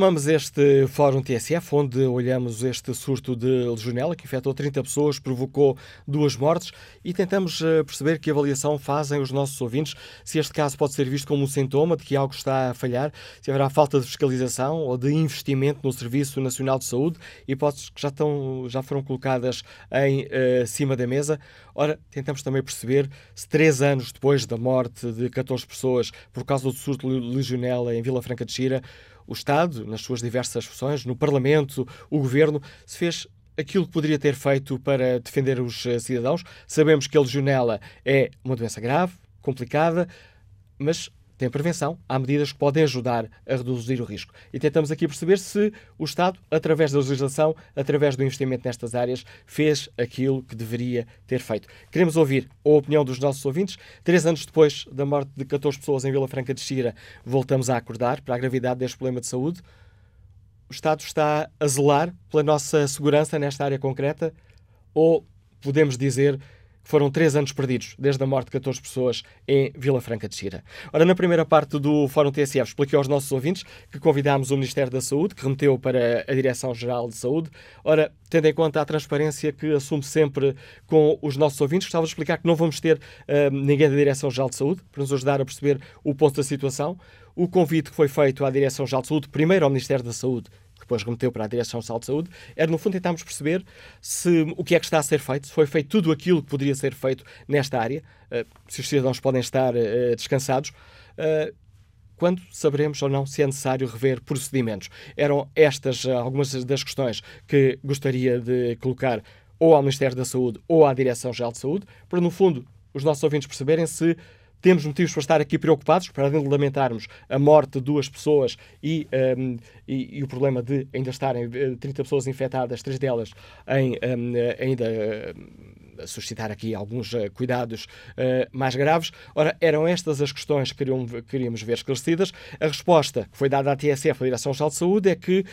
Retomamos este Fórum TSF, onde olhamos este surto de legionela que infectou 30 pessoas, provocou duas mortes e tentamos eh, perceber que avaliação fazem os nossos ouvintes, se este caso pode ser visto como um sintoma de que algo está a falhar, se haverá falta de fiscalização ou de investimento no Serviço Nacional de Saúde, hipóteses que já, estão, já foram colocadas em uh, cima da mesa. Ora, tentamos também perceber se três anos depois da morte de 14 pessoas por causa do surto de legionela em Vila Franca de Xira, o Estado, nas suas diversas funções, no Parlamento, o Governo, se fez aquilo que poderia ter feito para defender os eh, cidadãos. Sabemos que a legionela é uma doença grave, complicada, mas tem prevenção, há medidas que podem ajudar a reduzir o risco. E tentamos aqui perceber se o Estado, através da legislação, através do investimento nestas áreas, fez aquilo que deveria ter feito. Queremos ouvir a opinião dos nossos ouvintes. Três anos depois da morte de 14 pessoas em Vila Franca de Xira, voltamos a acordar para a gravidade deste problema de saúde. O Estado está a zelar pela nossa segurança nesta área concreta? Ou podemos dizer foram três anos perdidos desde a morte de 14 pessoas em Vila Franca de Xira. Ora, na primeira parte do Fórum TSF, expliquei aos nossos ouvintes que convidámos o Ministério da Saúde, que remeteu para a Direção-Geral de Saúde. Ora, tendo em conta a transparência que assumo sempre com os nossos ouvintes, gostava de explicar que não vamos ter uh, ninguém da Direção-Geral de Saúde para nos ajudar a perceber o ponto da situação. O convite que foi feito à Direção-Geral de Saúde, primeiro ao Ministério da Saúde depois remeteu para a Direção-Geral de Saúde, era no fundo tentarmos perceber se o que é que está a ser feito, se foi feito tudo aquilo que poderia ser feito nesta área, uh, se os cidadãos podem estar uh, descansados. Uh, quando saberemos ou não se é necessário rever procedimentos? Eram estas algumas das questões que gostaria de colocar ou ao Ministério da Saúde ou à Direção-Geral de Saúde, para, no fundo, os nossos ouvintes perceberem se temos motivos para estar aqui preocupados, para além de lamentarmos a morte de duas pessoas e, um, e, e, o problema de ainda estarem 30 eh, pessoas infectadas, três delas em, um, ainda uh, suscitar aqui alguns uh, cuidados uh, mais graves. Ora, eram estas as questões que queríamos ver esclarecidas. A resposta que foi dada à TSF, a Direção-Geral de Saúde, é que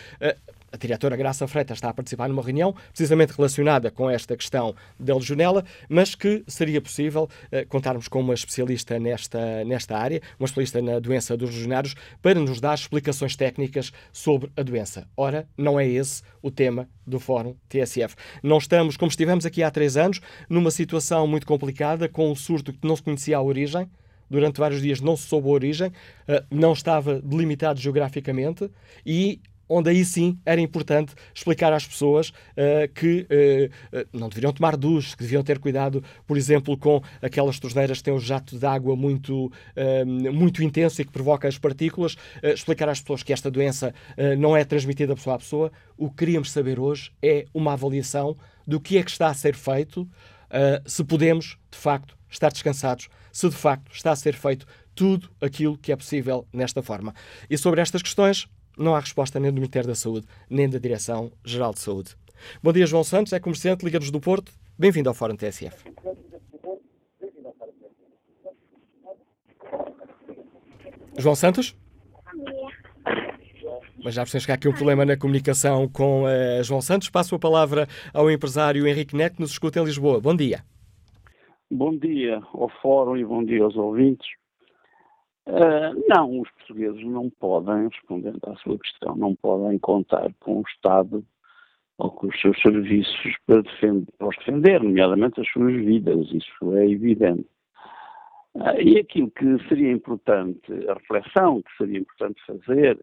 a diretora Graça Freitas está a participar numa reunião precisamente relacionada com esta questão da legionela, mas que seria possível uh, contarmos com uma especialista nesta, nesta área, uma especialista na doença dos legionários, para nos dar explicações técnicas sobre a doença. Ora, não é esse o tema do Fórum TSF. Não estamos, como estivemos aqui há três anos, numa situação muito complicada, com um surto que não se conhecia a origem, durante vários dias não se soube a origem, eh, não estava delimitado geograficamente e onde aí sim era importante explicar às pessoas uh, que uh, não deveriam tomar duche, que deviam ter cuidado, por exemplo, com aquelas torneiras que têm um jato de água muito, uh, muito intenso e que provoca as partículas, explicar às pessoas que esta doença não é transmitida pessoa a pessoa. O que queríamos saber hoje é uma avaliação do que é que está a ser feito, se podemos, de facto, estar descansados, se de facto está a ser feito tudo aquilo que é possível nesta forma. E sobre estas questões, não há resposta nem do Ministério da Saúde, nem da Direção-Geral de Saúde. Bom dia, João Santos, é comerciante, Liga-nos do Porto. Bem-vindo ao Fórum TSF. João Santos? Mas já percebemos que há aqui um problema na comunicação com uh, João Santos. Passo a palavra ao empresário Henrique Neto, que nos escuta em Lisboa. Bom dia. Bom dia ao Fórum e bom dia aos ouvintes. Uh, não, os portugueses não podem, respondendo à sua questão, não podem contar com o Estado ou com os seus serviços para, defender, para os defender, nomeadamente as suas vidas, isso é evidente. Uh, e aquilo que seria importante, a reflexão que seria importante fazer,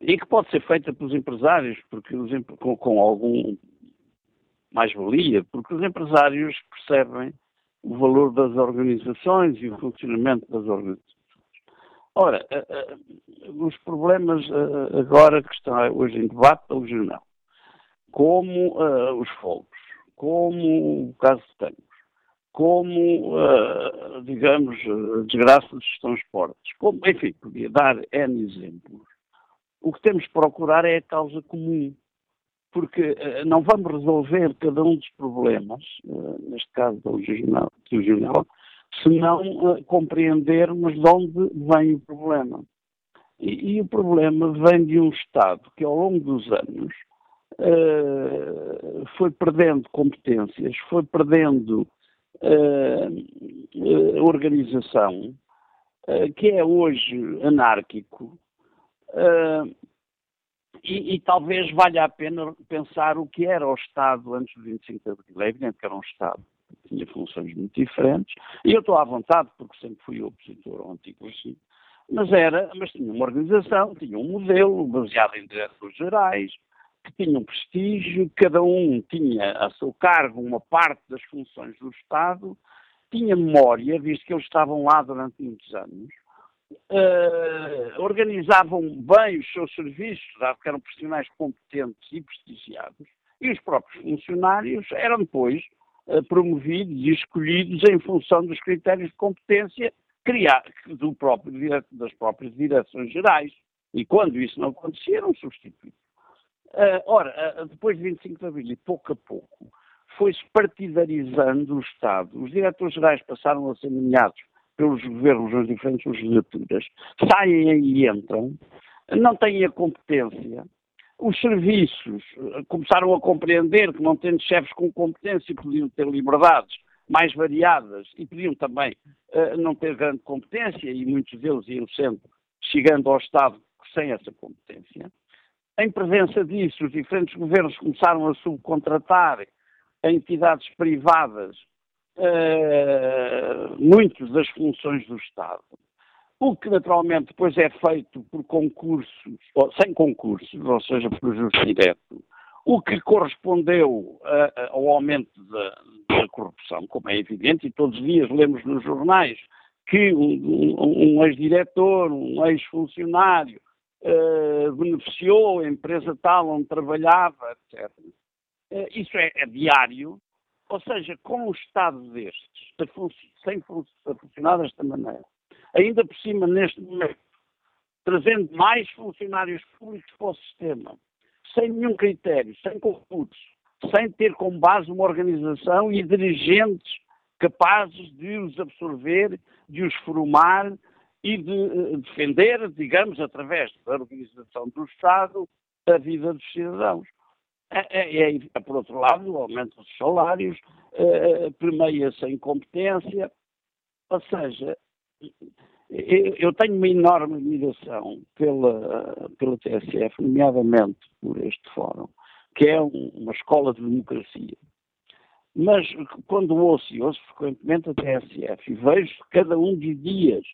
e que pode ser feita pelos empresários, porque os, com, com algum mais-valia, porque os empresários percebem o valor das organizações e o funcionamento das organizações. Ora, uh, uh, os problemas uh, agora que estão hoje em debate da Legionel, como os fogos, como o caso de Tancos, como, digamos, a desgraça dos transportes, como, enfim, podia dar N exemplos. O que temos de procurar é a causa comum, porque não vamos resolver cada um dos problemas, neste caso da Legionel, se não uh, compreendermos de onde vem o problema. E, e, o problema vem de um Estado que, ao longo dos anos, uh, foi perdendo competências, foi perdendo uh, organização, que é hoje anárquico. E, e, talvez valha a pena pensar o que era o Estado antes do 25 de Abril. É evidente que era um Estado tinha funções muito diferentes, e eu estou à vontade, porque sempre fui opositor ao antigo regime, mas era, mas tinha uma organização, tinha um modelo baseado em diretores gerais, que tinham prestígio, cada um tinha a seu cargo uma parte das funções do Estado, tinha memória, visto que eles estavam lá durante muitos anos, uh, organizavam bem os seus serviços, dado que eram profissionais competentes e prestigiados, e os próprios funcionários eram depois promovidos e escolhidos em função dos critérios de competência do próprio, das próprias direções gerais. E quando isso não acontecia, eram substituídos. Uh, ora, uh, depois de 25 de Abril, e pouco a pouco, foi-se partidarizando o Estado. Os diretores gerais passaram a ser nomeados pelos governos nas diferentes legislaturas, saem e entram, não têm a competência, os serviços eh, começaram a compreender que, não tendo chefes com competência, podiam ter liberdades mais variadas e podiam também uh, não ter grande competência, e muitos deles iam sempre chegando ao Estado sem essa competência. Em presença disso, os diferentes governos começaram a subcontratar a entidades privadas uh, muitas das funções do Estado o que naturalmente depois é feito por concursos, ou sem concursos, ou seja, por justo direto, o que correspondeu a, a, ao aumento da, da, corrupção, como é evidente, e todos os dias lemos nos jornais que um, um, um ex-diretor, um ex-funcionário uh, beneficiou a empresa tal onde trabalhava, etc. Uh, isso é, é diário, Ou seja, com um Estado destes, sem funcionar desta maneira, ainda por cima, neste momento, trazendo mais funcionários públicos para o sistema, sem nenhum critério, sem concurso, sem ter como base uma organização e dirigentes capazes de os absorver, de os formar e de uh, defender, digamos, através da organização do Estado, a vida dos cidadãos. É, é, é, por outro lado, o aumento dos salários, uh, permeia-se a incompetência, ou seja, eu tenho uma enorme admiração pela, pela TSF, nomeadamente por este fórum, que é uma escola de democracia. Mas quando ouço e ouço frequentemente a TSF e vejo cada um dos dias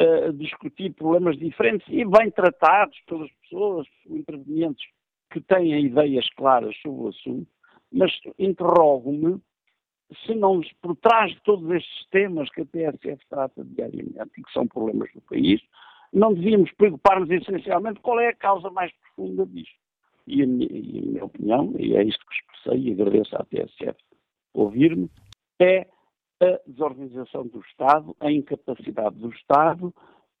uh, discutir problemas diferentes e bem tratados pelas pessoas, intervenientes que têm ideias claras sobre o assunto, mas interrogo-me se não por trás de todos estes temas que a TSF trata diariamente e que são problemas do país, não devíamos preocupar-nos essencialmente qual é a causa mais profunda disto. E a, minha, e a minha opinião, e é isto que expressei e agradeço à TSF ouvir-me, é a desorganização do Estado, a incapacidade do Estado,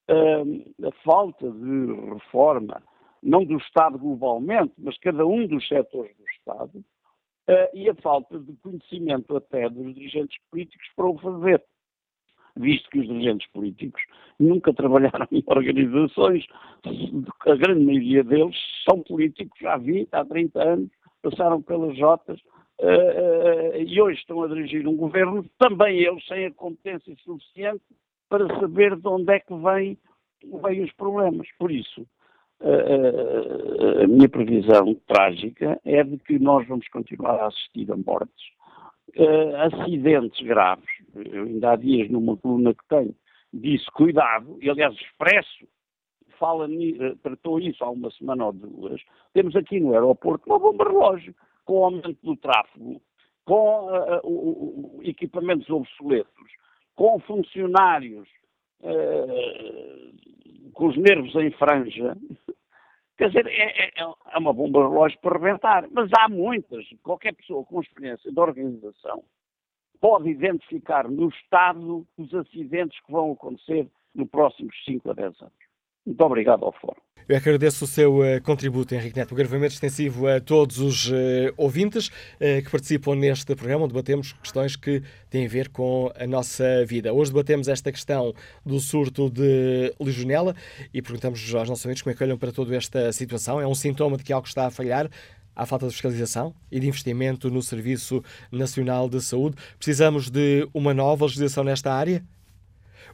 a, a falta de reforma, não do Estado globalmente, mas cada um dos setores do Estado, uh, e a falta de conhecimento até dos dirigentes políticos para o fazer. Visto que os dirigentes políticos nunca [LAUGHS] trabalharam em organizações, a grande maioria deles são políticos há 20, há 30 anos, passaram pelas Jotas uh, uh, e hoje estão a dirigir um governo, também eles sem a competência suficiente para saber de onde é que vêm, vêm os problemas. Por isso, a, minha previsão trágica é de que nós vamos continuar a assistir a mortes, acidentes graves. Eu ainda há dias, numa coluna que tenho, disse cuidado, e aliás, Expresso fala, tratou isso há uma semana ou duas. Temos aqui no aeroporto uma bomba relógio, com o aumento do tráfego, com uh, uh, uh, equipamentos obsoletos, com funcionários com os nervos em franja, [LAUGHS] quer dizer, é, é, é, uma bomba relógio para rebentar. Mas há muitas. Qualquer pessoa com experiência de organização pode identificar no Estado os acidentes que vão acontecer nos próximos 5 a 10 anos. Muito obrigado ao Fórum. Eu agradeço o seu uh, contributo, Henrique Neto. Um gravamento extensivo a todos os uh, ouvintes uh, que participam neste programa, onde debatemos questões que têm a ver com a nossa vida. Hoje debatemos esta questão do surto de legionela e perguntamos aos nossos ouvintes como é que olham para toda esta situação. É um sintoma de que algo está a falhar? Há falta de fiscalização e de investimento no Serviço Nacional de Saúde. Precisamos de uma nova legislação nesta área?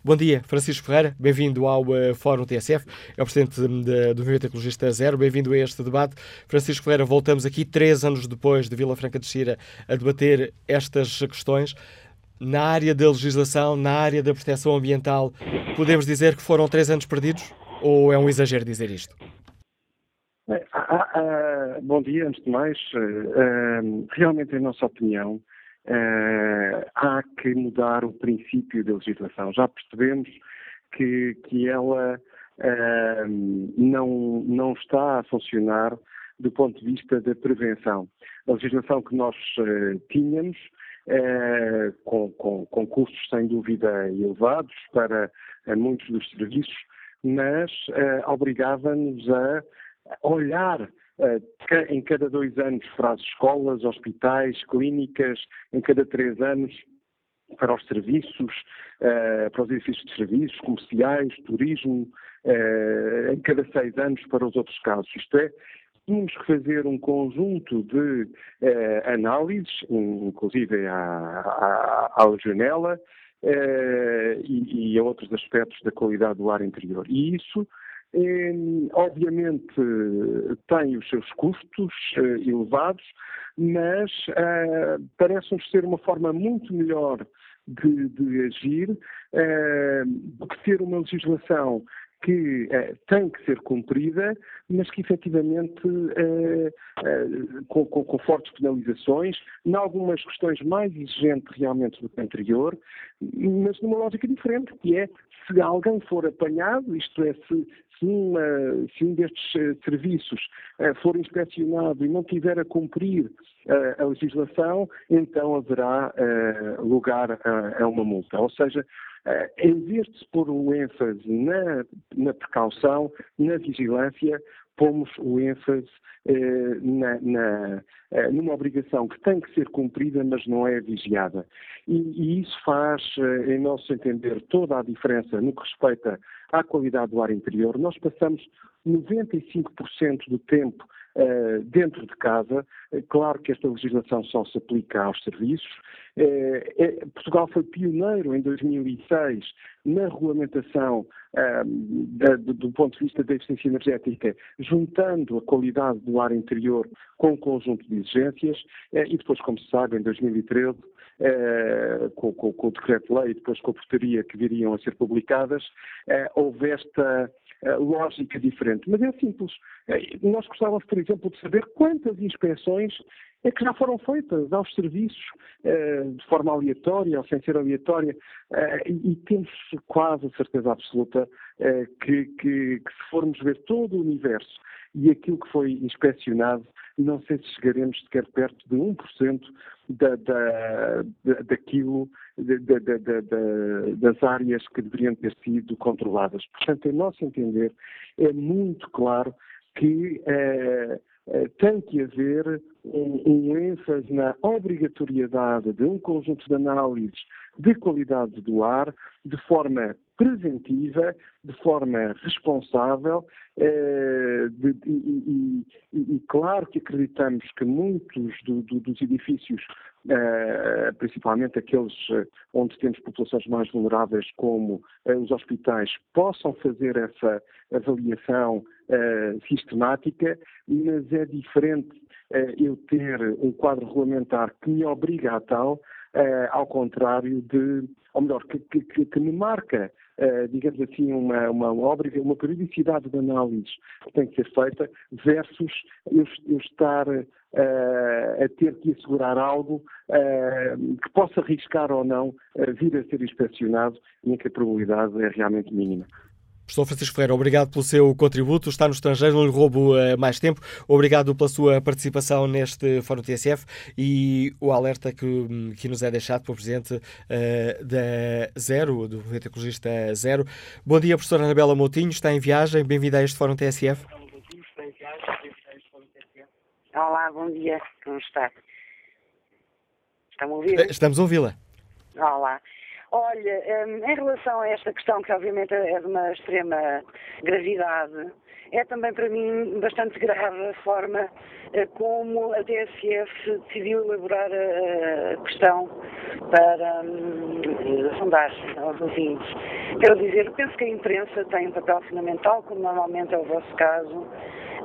Bom dia, Francisco Ferreira, bem-vindo ao uh, Fórum TSF, é o presidente de, do Movimento Ecologista Zero, bem-vindo a este debate. Francisco Ferreira, voltamos aqui três anos depois de Vila Franca de Xira a debater estas questões. Na área da legislação, na área da proteção ambiental, podemos dizer que foram três anos perdidos? Ou é um exagero dizer isto? Bom dia, antes de mais. Uh, realmente, em nossa opinião, uh, há que mudar o princípio da legislação. Já percebemos que, que ela uh, não, não está a funcionar do ponto de vista da prevenção. A legislação que nós uh, tínhamos, com, com, com, custos sem dúvida elevados para muitos dos serviços, mas obrigava-nos a olhar em cada dois anos para as escolas, hospitais, clínicas, em cada três anos para os serviços, eh, para os edifícios de serviços, comerciais, turismo, eh, em cada seis anos para os outros casos. Isto é, tínhamos que fazer um conjunto de análises, inclusive à, à, à e, e a outros aspectos da qualidade do ar interior. E isso obviamente tem os seus custos eh, elevados, mas uh, parece-nos ser uma forma muito melhor de, de agir uh, do que ter uma legislação que uh, tem que ser cumprida, mas que efetivamente uh, uh, com, com, com, fortes penalizações, em algumas questões mais exigentes realmente do que anterior, mas numa lógica diferente, que é se alguém for apanhado, isto é, se, se, uma, se um destes serviços for inspecionado e não tiver a cumprir a legislação, então haverá lugar a, a, uma multa. Ou seja, em vez de se pôr o ênfase na, na precaução, na vigilância, pomos o ênfase eh, na, na, eh, numa obrigação que tem que ser cumprida, mas não é vigiada. E, e isso faz, eh, em nosso entender, toda a diferença no que respeita à qualidade do ar interior. Nós passamos 95% do tempo dentro de casa. Claro que esta legislação só se aplica aos serviços. Uh, Portugal foi pioneiro em 2006 na regulamentação do, do, ponto de vista da eficiência energética, juntando a qualidade do ar interior com um conjunto de exigências, e depois, como se sabe, em 2013, com, com, com, o decreto-lei e depois com a portaria que viriam a ser publicadas, houve esta lógica diferente. Mas é simples. Nós gostávamos, por exemplo, de saber quantas inspeções é que já foram feitas aos serviços de forma aleatória ou sem ser aleatória e, temos quase a certeza absoluta que, que, que se formos ver todo o universo e aquilo que foi inspecionado, não sei se chegaremos sequer perto de 1% da, da, da, daquilo, da, da, das áreas que deveriam ter sido controladas. Portanto, em nosso entender, é muito claro que eh, eh, tem que haver um, um, ênfase na obrigatoriedade de um conjunto de análises de qualidade do ar, de forma preventiva, de forma responsável, eh, de, e, e, e, claro que acreditamos que muitos do, do, dos edifícios, eh, principalmente aqueles eh, onde temos populações mais vulneráveis, como eh, os hospitais, possam fazer essa avaliação eh, sistemática, mas é diferente eh, eu ter um quadro regulamentar que me obriga a tal, ao contrário de, ou melhor, que, que, que me marca Uh, digamos assim, uma, uma, obra, uma periodicidade de análises que tem que ser feita, versus eu, eu estar uh, a ter que assegurar algo uh, que possa arriscar ou não vir a ser inspecionado em que a probabilidade é realmente mínima. Professor Francisco Ferreira, obrigado pelo seu contributo. Está no estrangeiro, não lhe roubo uh, mais tempo. Obrigado pela sua participação neste Fórum TSF e o alerta que, que nos é deixado pelo Presidente uh, da Zero, do Movimento Ecologista Zero. Bom dia, professora Anabela Moutinho. Está em viagem. Bem-vinda a este Fórum TSF. Olá, bom dia. Como está? Estão a ouvir? Estamos a ouvi-la. Olá. Olha, hum, em relação a esta questão, que obviamente é de uma extrema gravidade, é também para mim bastante grave a forma eh, como a DSF decidiu elaborar a questão para hum, a sondagem aos ouvintes. Quero dizer, penso que a imprensa tem um papel fundamental, como normalmente é o vosso caso,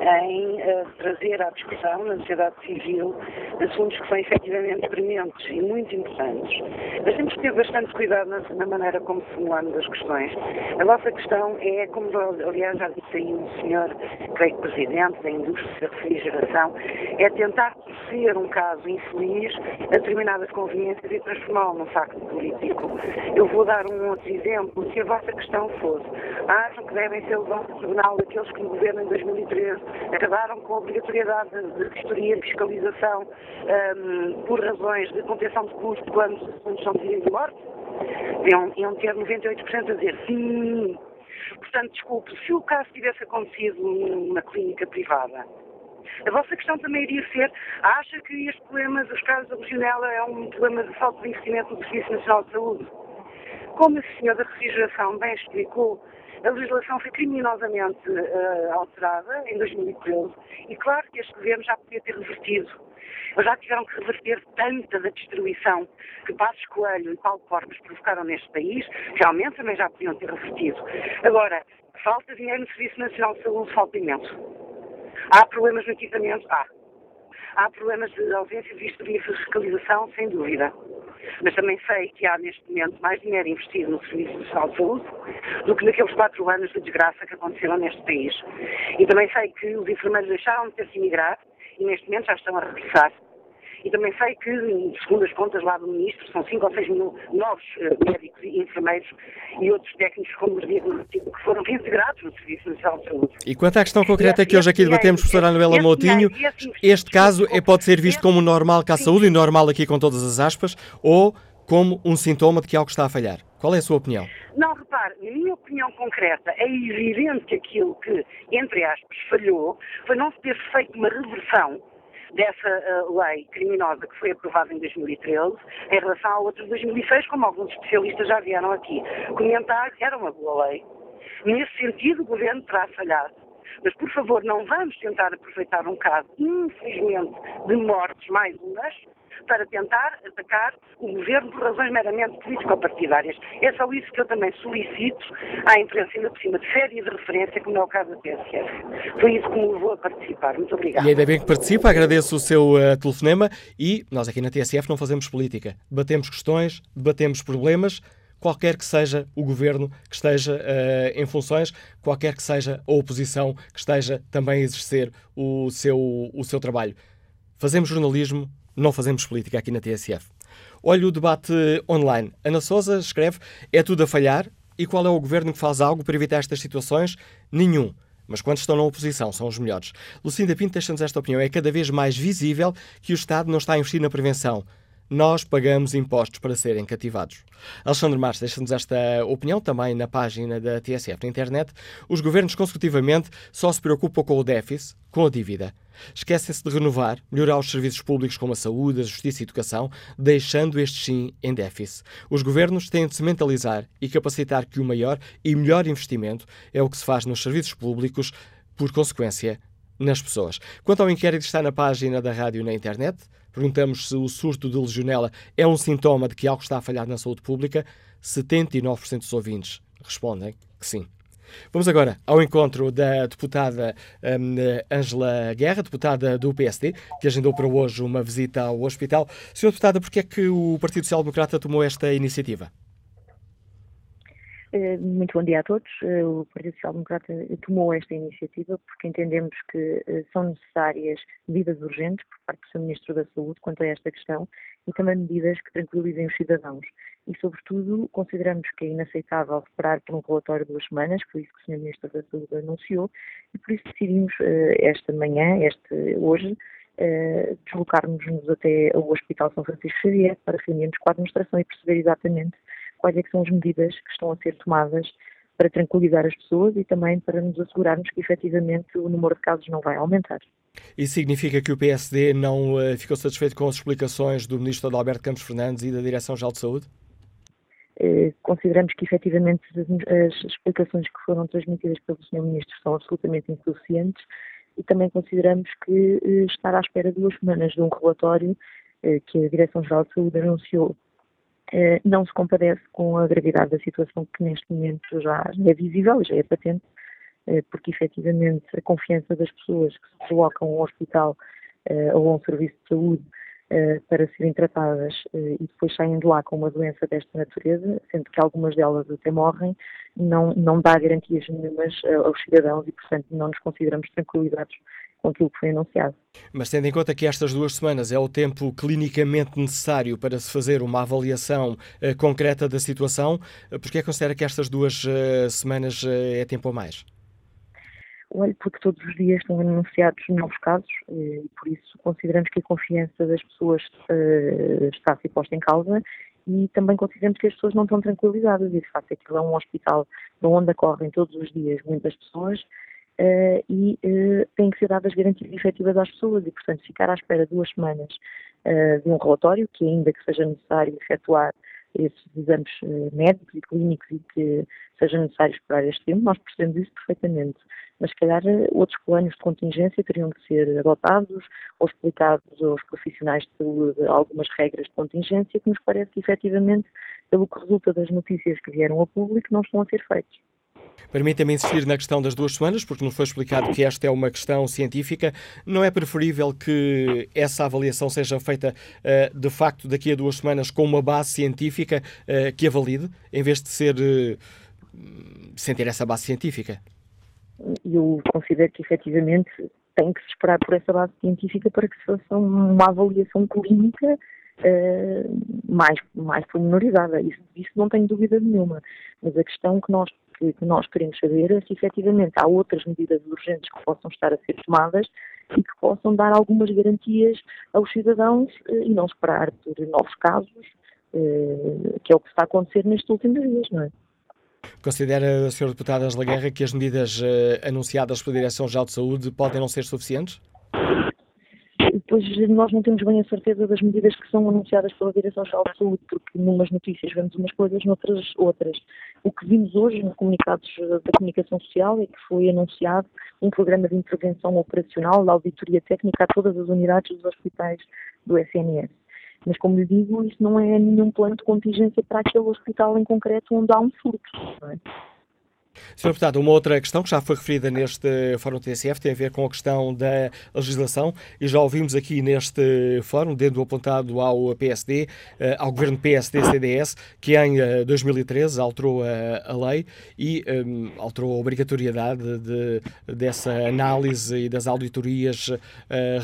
em uh, trazer à discussão na sociedade civil assuntos que são efetivamente prementes e muito importantes. Mas temos que ter bastante cuidado na, na maneira como formulamos as questões. A vossa questão é, como aliás já disse aí um senhor, creio que presidente da indústria da refrigeração, é tentar ser um caso infeliz a determinadas conveniências e transformá-lo num facto político. Eu vou dar um outro exemplo. Se a vossa questão fosse, acham que devem ser levados ao tribunal daqueles que no governo em 2013 acabaram com a obrigatoriedade de vistoria e fiscalização um, por razões de contenção de custo quando, quando são decididos de morte, iam, iam ter 98% a dizer sim. Portanto, desculpe, se o caso tivesse acontecido numa clínica privada, a vossa questão também iria ser, acha que este problema dos casos da legionela é um problema de falta de investimento no Serviço Nacional de Saúde? Como a senhora da refrigeração bem explicou, a legislação foi criminosamente uh, alterada em 2013 e claro que este governo já podia ter revertido. Mas já tiveram que reverter tanta da destruição que Passos Coelho e Paulo Portas provocaram neste país, realmente também já podiam ter revertido. Agora, falta dinheiro no Serviço Nacional de Saúde, falta imenso. Há problemas no equipamento? Há. Há problemas de ausência de vistoria e fiscalização, sem dúvida. Mas também sei que há neste momento mais dinheiro investido no Serviço Nacional de Saúde do que naqueles quatro anos de desgraça que aconteceram neste país. E também sei que os enfermeiros deixaram de ter se emigrar e neste momento já estão a regressar. E também sei que, segundo as contas lá do Ministro, são 5 ou 6 mil novos uh, médicos e enfermeiros e outros técnicos como os diagnósticos que foram reintegrados no Serviço Nacional de Saúde. E quanto à questão concreta que hoje aqui debatemos, professora Anuela Moutinho, este caso é, pode ser visto como normal cá à saúde, e normal aqui com todas as aspas, ou como um sintoma de que algo está a falhar? Qual é a sua opinião? Não, repare, na minha opinião concreta, é evidente que aquilo que, entre aspas, falhou foi não se ter feito uma reversão dessa uh, lei criminosa que foi aprovada em 2013 em relação à outra de 2006, como alguns especialistas já vieram aqui comentar, era uma boa lei. Nesse sentido, o governo terá falhado. Mas, por favor, não vamos tentar aproveitar um caso, infelizmente, de mortes mais umas, para tentar atacar o governo por razões meramente político-partidárias. É só isso que eu também solicito à imprensa, ainda por cima de férias e de referência, como é o caso da PSF. Foi isso que me levou a participar. Muito obrigada. E ainda bem que participa, agradeço o seu uh, telefonema e nós aqui na TSF não fazemos política. Debatemos questões, debatemos problemas qualquer que seja o governo que esteja uh, em funções, qualquer que seja a oposição que esteja também a exercer o seu, o seu trabalho. Fazemos jornalismo, não fazemos política aqui na TSF. Olha o debate online. Ana Souza escreve: é tudo a falhar? E qual é o governo que faz algo para evitar estas situações? Nenhum. Mas quando estão na oposição, são os melhores. Lucinda Pinto deixa-nos esta opinião. É cada vez mais visível que o Estado não está a investir na prevenção nós pagamos impostos para serem cativados. Alexandre Marques deixa-nos esta opinião também na página da TSF na internet. Os governos consecutivamente só se preocupam com o déficit, com a dívida. Esquecem-se de renovar, melhorar os serviços públicos como a saúde, a justiça e a educação, deixando estes sim em déficit. Os governos têm de se mentalizar e capacitar que o maior e melhor investimento é o que se faz nos serviços públicos, por consequência, nas pessoas. Quanto ao inquérito está na página da rádio na internet, perguntamos se o surto de legionela é um sintoma de que algo está a falhar na saúde pública. 79% dos ouvintes respondem que sim. Vamos agora ao encontro da deputada Ângela um, Guerra, deputada do PSD, que agendou para hoje uma visita ao hospital. Senhora deputada, por que é que o Partido Social Democrata tomou esta iniciativa? Eh, muito bom dia a todos. Eh, o Partido Social Democrata tomou esta iniciativa porque entendemos que eh, são necessárias medidas urgentes por parte do Sr. Ministro da Saúde quanto a esta questão e também medidas que tranquilizem os cidadãos. E, sobretudo, consideramos que é inaceitável reparar por um relatório de duas semanas, foi isso que o Sr. Ministro da Saúde anunciou, e por isso decidimos esta manhã, este, hoje, deslocarmos-nos até o Hospital São Francisco Xavier para reunirmos com a administração e perceber exatamente quais é são as medidas que estão a ser tomadas para tranquilizar as pessoas e também para nos assegurarmos que efetivamente o número de casos não vai aumentar. Isso significa que o PSD não uh, ficou satisfeito com as explicações do Ministro Adalberto Campos Fernandes e da Direção-Geral de Saúde? Uh, consideramos que efetivamente as, explicações que foram transmitidas pelo Sr. Ministro são absolutamente insuficientes e também consideramos que uh, estar à espera de duas semanas de um relatório que a Direção-Geral de Saúde anunciou eh, não se compadece com a gravidade da situação que neste momento já é visível, já é patente, eh, porque efetivamente a confiança das pessoas que se deslocam ao hospital eh, ou a um serviço de saúde para serem tratadas e depois saem de lá com uma doença desta natureza, sendo que algumas delas até morrem, não, não dá garantias nenhumas aos cidadãos e, portanto, não nos consideramos tranquilizados com aquilo que foi anunciado. Mas tendo em conta que estas duas semanas é o tempo clinicamente necessário para se fazer uma avaliação uh, concreta da situação, uh, por que considera que estas duas uh, semanas é tempo a mais? Olha, porque todos os dias estão anunciados novos casos e por isso consideramos que a confiança das pessoas está a ser posta em causa e também consideramos que as pessoas não estão tranquilizadas e de facto aquilo é um hospital onde ocorrem todos os dias muitas pessoas uh, e uh, têm que ser dadas garantias efetivas às pessoas e, portanto, ficar à espera duas semanas uh, de um relatório, que ainda que seja necessário efetuar esses exames médicos e clínicos e que seja necessário esperar este tempo, nós percebemos isso perfeitamente. Mas, se calhar, outros planos de contingência teriam que ser adotados ou explicados aos profissionais de saúde algumas regras de contingência que nos parece que, efetivamente, pelo que resulta das notícias que vieram ao público, não estão a ser feitos. Permita-me insistir na questão das duas semanas, porque nos foi explicado que esta é uma questão científica. Não é preferível que essa avaliação seja feita, uh, de facto, daqui a duas semanas com uma base científica uh, que a valide, em vez de ser uh, sem ter essa base científica? Eu considero que, efetivamente, tem que se esperar por essa base científica para que se faça uma avaliação clínica mais, mais pormenorizada. Isso, isso não tenho dúvida nenhuma. Mas a questão que nós, que, que nós queremos saber é se efetivamente há outras medidas urgentes que possam estar a ser tomadas e que possam dar algumas garantias aos cidadãos uh, e não esperar por novos casos, uh, que é o que está a acontecer nestes últimos dias, não é? Considera, Sr. Deputado Angela Guerra, que as medidas uh, anunciadas pela Direção-Geral de Saúde podem não ser suficientes? Pois nós não temos bem a certeza das medidas que são anunciadas pela Direção-Geral de Saúde, porque numas notícias vemos umas coisas, noutras outras. O que vimos hoje nos comunicados da comunicação social é que foi anunciado um programa de intervenção operacional da auditoria técnica a todas as unidades dos hospitais do SNS. Mas, como lhe digo, isso não é nenhum plano de contingência para aquele hospital em concreto onde há um surto. É? Sr. Deputado, uma outra questão que já foi referida neste Fórum TSF tem a ver com a questão da legislação e já ouvimos aqui neste fórum, dentro apontado ao PSD, eh, ao governo PSD-CDS, que em 2013 eh, alterou a, lei e um, eh, alterou a obrigatoriedade de, dessa análise e das auditorias uh,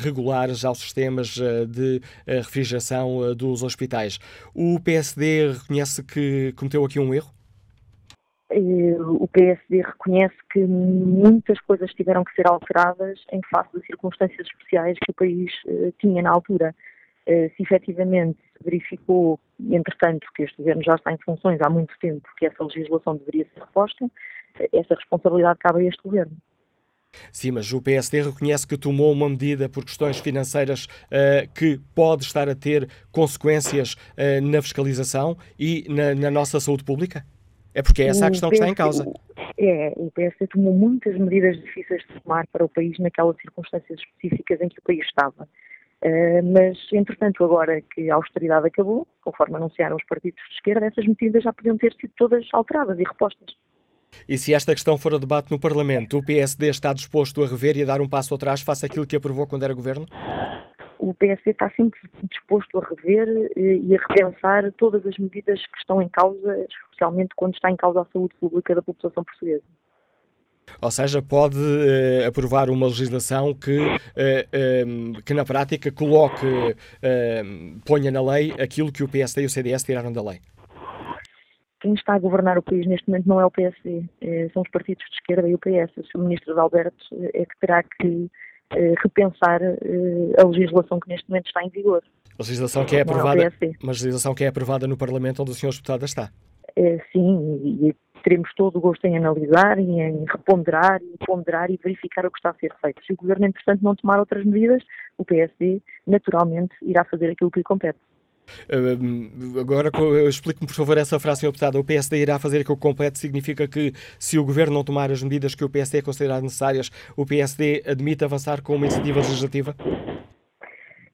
regulares aos sistemas de refrigeração dos hospitais. O PSD reconhece que cometeu aqui um erro? O PSD reconhece que muitas coisas tiveram que ser alteradas em face das circunstâncias especiais que o país uh, tinha na altura. Uh, se efetivamente verificou, entretanto, que este governo já está em funções há muito tempo, que essa legislação deveria ser reposta, essa responsabilidade cabe a este governo. Sim, mas o PSD reconhece que tomou uma medida por questões financeiras uh, que pode estar a ter consequências uh, na fiscalização e na, na nossa saúde pública? É porque é essa a questão que está em causa. É, o PSD tomou muitas medidas difíceis de tomar para o país naquelas circunstâncias específicas em que o país estava. Uh, mas, entretanto, agora que a austeridade acabou, conforme anunciaram os partidos de esquerda, essas medidas já podiam ter sido todas alteradas e repostas. E se esta questão for a debate no Parlamento, o PSD está disposto a rever e a dar um passo atrás face àquilo que aprovou quando era governo? O PSD está sempre disposto a rever eh, e a repensar todas as medidas que estão em causa, especialmente quando está em causa a saúde pública da população portuguesa. Ou seja, pode uh, aprovar uma legislação que, uh, um, que na prática coloque, uh, ponha na lei aquilo que o PSD e o CDS tiraram da lei. Quem está a governar o país neste momento não é o PSD, são os partidos de esquerda e o PS. O Sr. Ministro Alberto é que terá que eh, repensar eh, a legislação que neste momento está em vigor. A legislação que é aprovada, uma legislação que é aprovada no Parlamento onde o Sr. Deputado está. É, sim, e teremos todo o gosto em analisar e em reponderar e ponderar e verificar o que está a ser feito. Se o Governo, entretanto, não tomar outras medidas, o PSD, naturalmente, irá fazer aquilo que lhe compete. Agora, explique-me, por favor, essa frase, Sr. Deputado. O PSD irá fazer aquilo que compete significa que, se o Governo não tomar as medidas que o PSD considerar necessárias, o PSD admite avançar com uma iniciativa legislativa?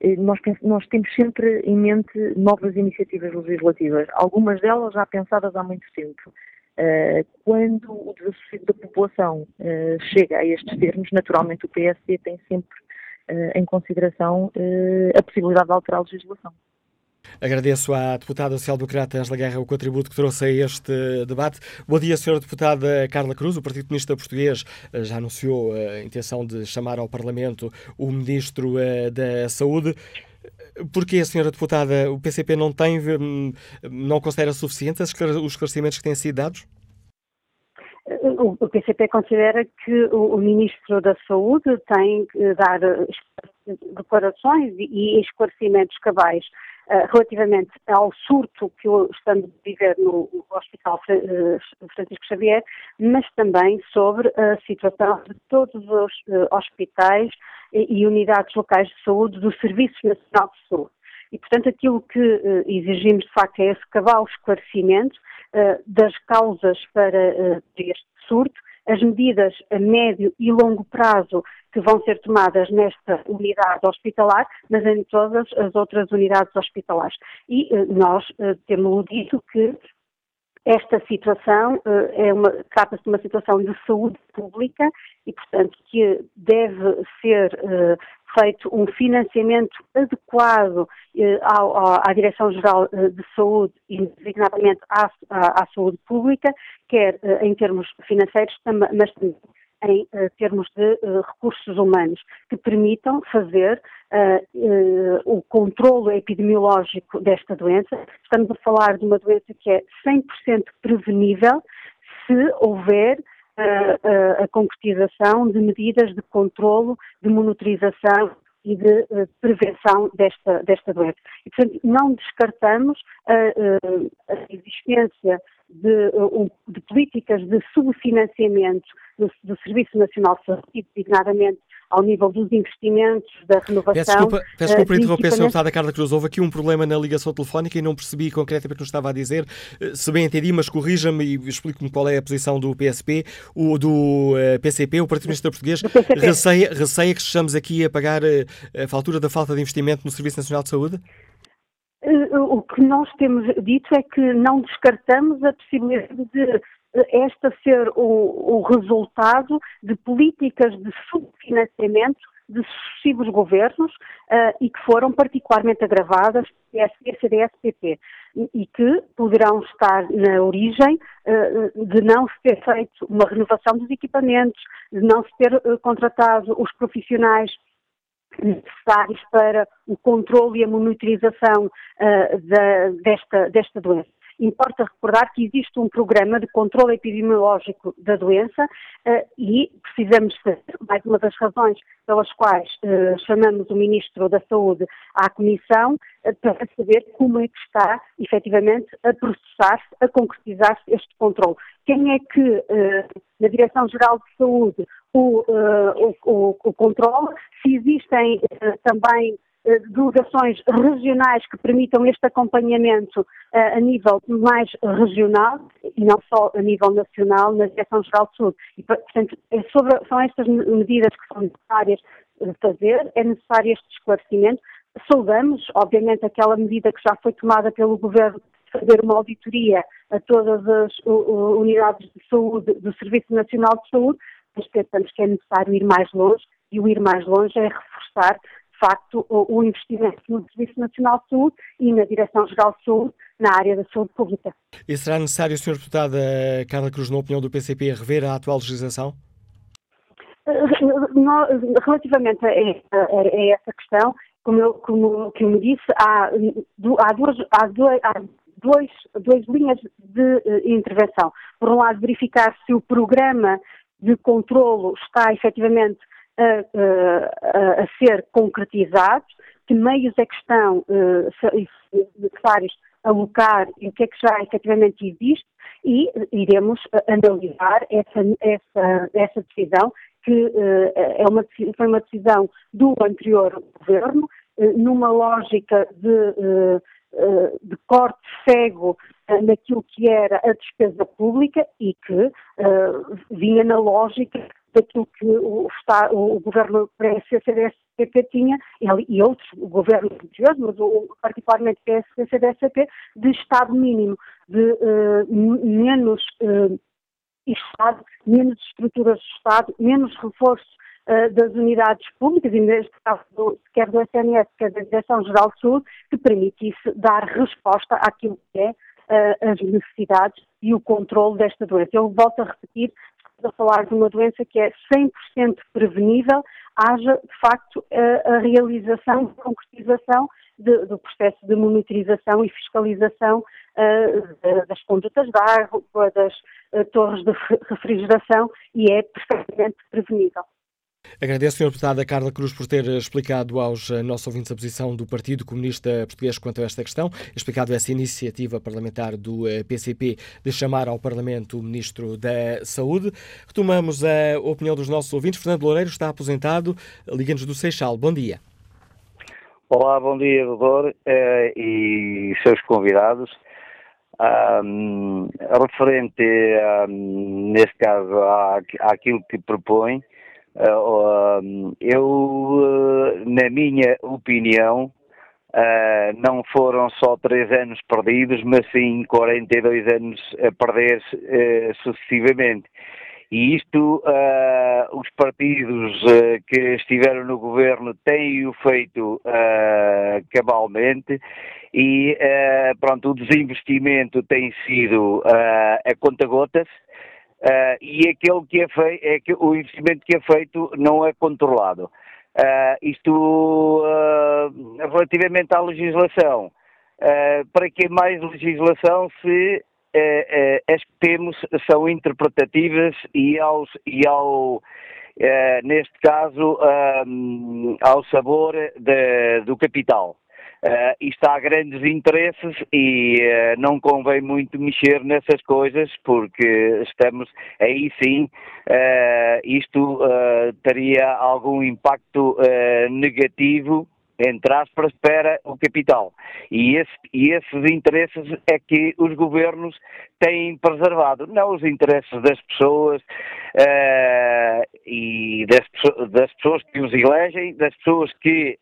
Eh, nós, nós, temos sempre em mente novas iniciativas legislativas, algumas delas já pensadas há muito tempo. Uh, quando o desassossego da população uh, chega a estes termos, naturalmente o PSD tem sempre em consideração a possibilidade de alterar a legislação. Agradeço à deputada social-democrata Angela Guerra o contributo que trouxe a este debate. Bom dia, senhora deputada Carla Cruz. O Partido Comunista Português eh, já anunciou a intenção de chamar ao Parlamento o Ministro eh, da Saúde. Porquê, senhora deputada, o PCP não tem, hum, não considera suficientes os esclarecimentos que têm sido dados? O PCP considera que o Ministro da Saúde tem que dar declarações e esclarecimentos cabais eh, relativamente ao surto que estamos a viver no Hospital eh, Francisco Xavier, mas também sobre a situação de todos os eh, hospitais e unidades locais de saúde do Serviço Nacional de Saúde. E, portanto, aquilo que exigimos, de facto, é esse cabal esclarecimento das causas para este surto, as medidas a médio e longo prazo que vão ser tomadas nesta unidade hospitalar, mas em todas as outras unidades hospitalares. E eh, nós eh, temos dito que esta situação é uma, trata-se de uma situação de saúde pública e, portanto, que deve ser feito um financiamento adequado eh, à, à Direção-Geral eh, de Saúde e designadamente à, à, à, saúde pública, quer eh, em termos financeiros, mas também em uh, termos de uh, recursos humanos que permitam fazer uh, o controlo epidemiológico desta doença. Estamos a falar de uma doença que é 100% prevenível se houver a concretização de medidas de controlo, de monitorização e de uh, prevenção desta, desta doença. E, portanto, não descartamos a, a existência de, de, políticas de subfinanciamento do, do Serviço Nacional de Saúde, designadamente ao nível dos investimentos, da renovação. Peço desculpa, peço desculpa uh, interromper, Sra. Deputada Carla Cruz. Houve aqui um problema na ligação telefónica e não percebi concretamente o que nos estava a dizer. Eh, se bem entendi, mas corrija-me e explique-me qual é a posição do PSP, o do uh, eh, PCP, o Partido Comunista Português. Receia, receia que estejamos aqui a pagar a fatura da falta de investimento no Serviço Nacional de Saúde? O que nós temos dito é que não descartamos a possibilidade de esta ser o, o resultado de políticas de subfinanciamento de sucessivos governos uh, e que foram particularmente agravadas PSD, CDS, PP e que poderão estar na origem uh, de não se ter feito uma renovação dos equipamentos, de não se ter uh, contratado os profissionais necessários para o controle e a monitorização da, desta, desta doença. Importa recordar que existe um programa de controle epidemiológico da doença uh, e precisamos saber, mais uma das razões pelas quais uh, chamamos o Ministro da Saúde à Comissão uh, para saber como é que está efetivamente a processar-se, a concretizar-se este controle. Quem é que, na Direção-Geral de Saúde, o, o, o, o se existem também eh, delegações regionais que permitam este acompanhamento uh, a nível mais regional e não só a nível nacional na Direção-Geral de Saúde. E, portanto, é sobre, são estas medidas que são necessárias de fazer, é necessário este esclarecimento. Saudamos, obviamente, aquela medida que já foi tomada pelo Governo de fazer uma auditoria a todas as unidades de saúde do Serviço Nacional de Saúde, mas pensamos que é necessário ir mais longe e o ir mais longe é reforçar facto, o, investimento no Serviço Nacional de Saúde e na Direção-Geral de Saúde na área da saúde pública. E será necessário, Sr. Deputada Carla Cruz, na opinião do PCP, rever a atual legislação? Relativamente a, a, essa questão, como eu, como, como disse, há, há, duas, há, há dois, duas linhas de uh, intervenção. Por um lado, verificar se o programa de controlo está efetivamente a, a, a ser concretizados, que meios é que estão uh, necessários alocar e o que é que já efetivamente existe e iremos analisar essa, essa, essa decisão que uh, é uma, foi uma decisão do anterior governo, uh, numa lógica de, uh, de corte cego naquilo que era a despesa pública e que vinha na lógica daquilo que o, Estado, o governo PSD-CDS-PP tinha, e outros governos anteriores, mas o, particularmente PSD-CDS-PP, de Estado mínimo, de uh, menos uh, Estado, menos estruturas de Estado, menos reforço uh, das unidades públicas, e neste caso, do, quer do SNS, quer da Direção-Geral Saúde, que permitisse dar resposta àquilo que é as necessidades e o controle desta doença. Eu volto a repetir, a falar de uma doença que é 100% prevenível, haja, de facto, a, realização, a concretização de, do processo de monitorização e fiscalização uh, das condutas de água, das uh, torres de refrigeração e é perfeitamente prevenível. Agradeço, Sr. Deputada Carla Cruz, por ter explicado aos eh, nossos ouvintes a posição do Partido Comunista Português quanto a esta questão, explicado essa iniciativa parlamentar do PCP eh, de chamar ao Parlamento o Ministro da Saúde. Retomamos a opinião dos nossos ouvintes. Fernando Loureiro está aposentado, liga-nos do Seixal. Bom dia. Olá, bom dia, doutor, eh, e seus convidados. Um, referente, um, neste caso, à, àquilo que propõe, eu, uh, na minha opinião, uh, não foram só três anos perdidos, mas sim 42 anos a perder sucessivamente. E isto, os partidos que estiveram no governo têm o feito cabalmente e, pronto, o desinvestimento tem sido a conta-gotas, uh, e aquele que é feito, é que o investimento que é feito não é controlado. Uh, isto uh, relativamente à legislação. para que mais legislação se as que temos são interpretativas e, aos, e ao, neste caso, ao sabor de, do capital? Uh, isto há grandes interesses e uh, não convém muito mexer nessas coisas porque estamos aí sim uh, isto teria algum impacto negativo entre aspas para o capital. E, esse, e esses interesses é que os governos têm preservado, não os interesses das pessoas e das, das pessoas que os elegem, das pessoas que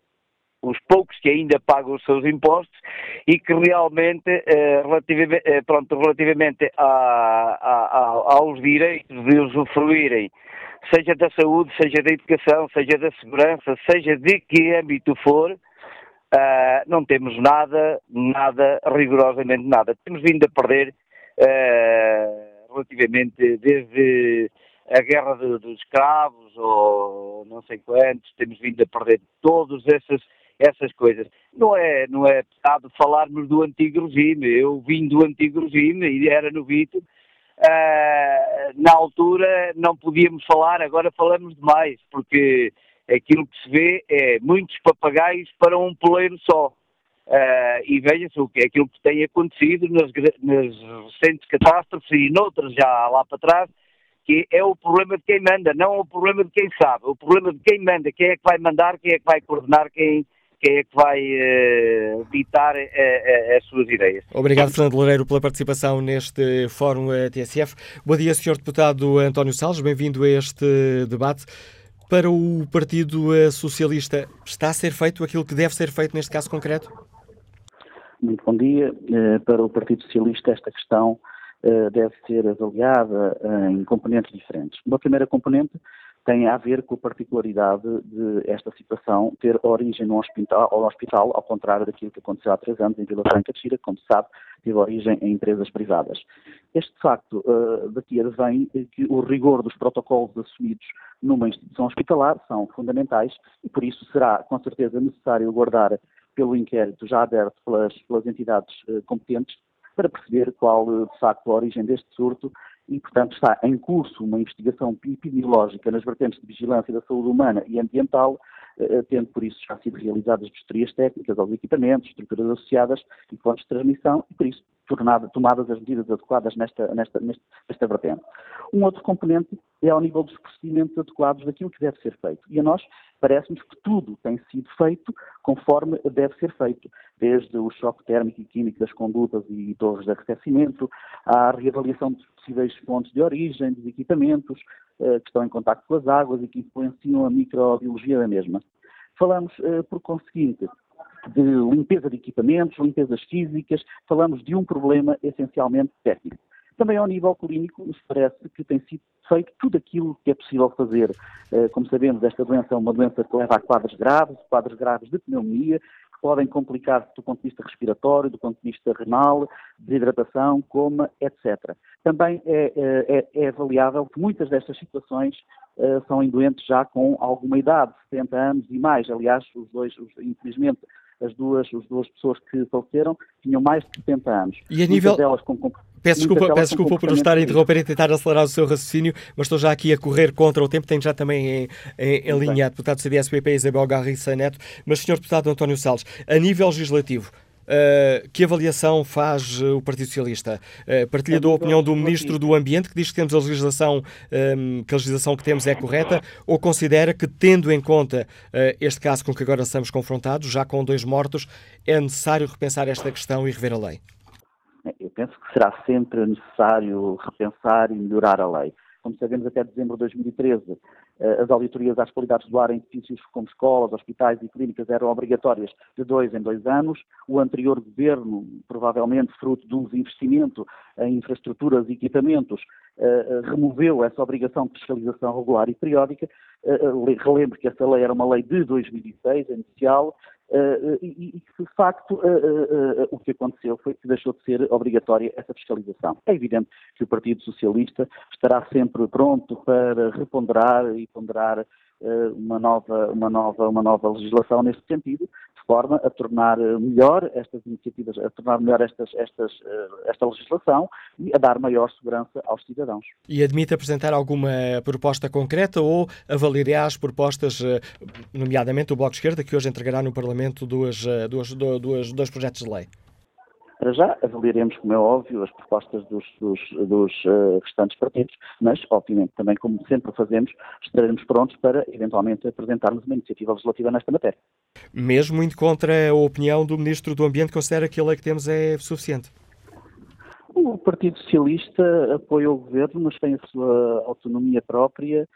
os poucos que ainda pagam os seus impostos e que realmente, eh, relativamente, eh, pronto, relativamente a, a, a, aos direitos de usufruírem, seja da saúde, seja da educação, seja da segurança, seja de que âmbito for, uh, não temos nada, nada, rigorosamente nada. Temos vindo a perder uh, relativamente desde a guerra dos escravos ou não sei quantos, temos vindo a perder todos esses essas coisas. Não é, não é pesado falarmos do antigo regime. Eu vim do antigo regime e era novito. Uh, na altura não podíamos falar, agora falamos demais, porque aquilo que se vê é muitos papagaios para um poleiro só. Uh, e veja-se o que é aquilo que tem acontecido nas, nas recentes catástrofes e noutras já lá para trás, que é o problema de quem manda, não o problema de quem sabe, o problema de quem manda, quem é que vai mandar, quem é que vai coordenar, quem, quem é que vai uh, ditar uh, uh, as suas ideias. Obrigado, Fernando Loureiro, pela participação neste Fórum TSF. Bom dia, Sr. Deputado António Salles, bem-vindo a este debate. Para o Partido Socialista, está a ser feito aquilo que deve ser feito neste caso concreto? Muito bom dia. Para o Partido Socialista, esta questão deve ser avaliada em componentes diferentes. Uma primeira componente tem a ver com a particularidade de esta situação ter origem no hospital, ao hospital, ao contrário daquilo que aconteceu há três anos em Vila Franca de Xira, como se sabe, teve origem em empresas privadas. Este facto uh, daqui advém que o rigor dos protocolos assumidos numa instituição hospitalar são fundamentais e por isso será com certeza necessário guardar pelo inquérito já aberto pelas, pelas entidades uh, competentes para perceber qual, de facto, a origem deste surto e, portanto, está em curso uma investigação epidemiológica nas vertentes de vigilância da saúde humana e ambiental, eh, tendo por isso já sido realizadas vistorias técnicas aos equipamentos, estruturas associadas e fontes de transmissão, e por isso tornada, tomadas as medidas adequadas nesta, nesta, nesta, nesta vertente. Um outro componente é ao nível dos procedimentos adequados daquilo que deve ser feito. E a nós parece-nos que tudo tem sido feito conforme deve ser feito, desde o choque térmico e químico das condutas e torres de arrefecimento, à reavaliação de possíveis fontes de origem dos equipamentos eh, que estão em contato com as águas e que influenciam a microbiologia da mesma. Falamos, eh, por conseguinte, de limpeza de equipamentos, limpezas físicas, falamos de um problema essencialmente técnico. Também ao nível clínico, nos parece que tem sido feito tudo aquilo que é possível fazer. Eh, como sabemos, esta doença é uma doença que leva a quadros graves, quadros graves de pneumonia, que podem complicar do ponto de vista respiratório, do ponto de vista renal, desidratação, coma, etc. Também é, é, é avaliável que muitas destas situações uh, são em doentes já com alguma idade, 70 anos e mais. Aliás, os dois, infelizmente, as duas, as duas pessoas que faleceram tinham mais de 70 anos. E a nível... Delas com, peço desculpa, peço desculpa por estar a interromper e tentar acelerar o seu raciocínio, mas estou já aqui a correr contra o tempo, tenho já também em, em, em linha a deputado CDS-PP Isabel Garriça Neto, mas Sr. Deputado António Salles, a nível legislativo, Uh, que avaliação faz uh, o Partido Socialista? Uh, partilha da opinião do Ministro do Ambiente, que diz que temos a legislação, um, que a legislação que temos é correta, ou considera que, tendo em conta este caso com que agora estamos confrontados, já com dois mortos, é necessário repensar esta questão e rever a lei? Eu penso que será sempre necessário repensar e melhorar a lei. Como sabemos, até dezembro de 2013, eh, as auditorias às qualidades do ar em edifícios como escolas, hospitais e clínicas eram obrigatórias de dois em dois anos. O anterior governo, provavelmente fruto do desinvestimento em infraestruturas e equipamentos, eh, eh, removeu essa obrigação de fiscalização regular e periódica. relembro que essa lei era uma lei de 2006, inicial, Uh, e, de facto, uh, uh, o que aconteceu foi que deixou de ser obrigatória essa fiscalização. É evidente que o Partido Socialista estará sempre pronto para reponderar e ponderar uma nova, uma, nova, uma nova legislação neste sentido, forma a tornar melhor estas iniciativas, a tornar melhor estas, estas, esta legislação e a dar maior segurança aos cidadãos. E admite apresentar alguma proposta concreta ou avaliará as propostas, nomeadamente o Bloco de Esquerda, que hoje entregará no Parlamento duas, duas, duas, dois projetos de lei? Para já avaliaremos, como é óbvio, as propostas dos, dos, dos uh, restantes partidos, mas, obviamente, também, como sempre fazemos, estaremos prontos para, eventualmente, apresentarmos uma iniciativa legislativa nesta matéria. Mesmo indo contra a opinião do Ministro do Ambiente, considera que a lei que temos é suficiente? O Partido Socialista apoia o Governo, mas tem a sua autonomia própria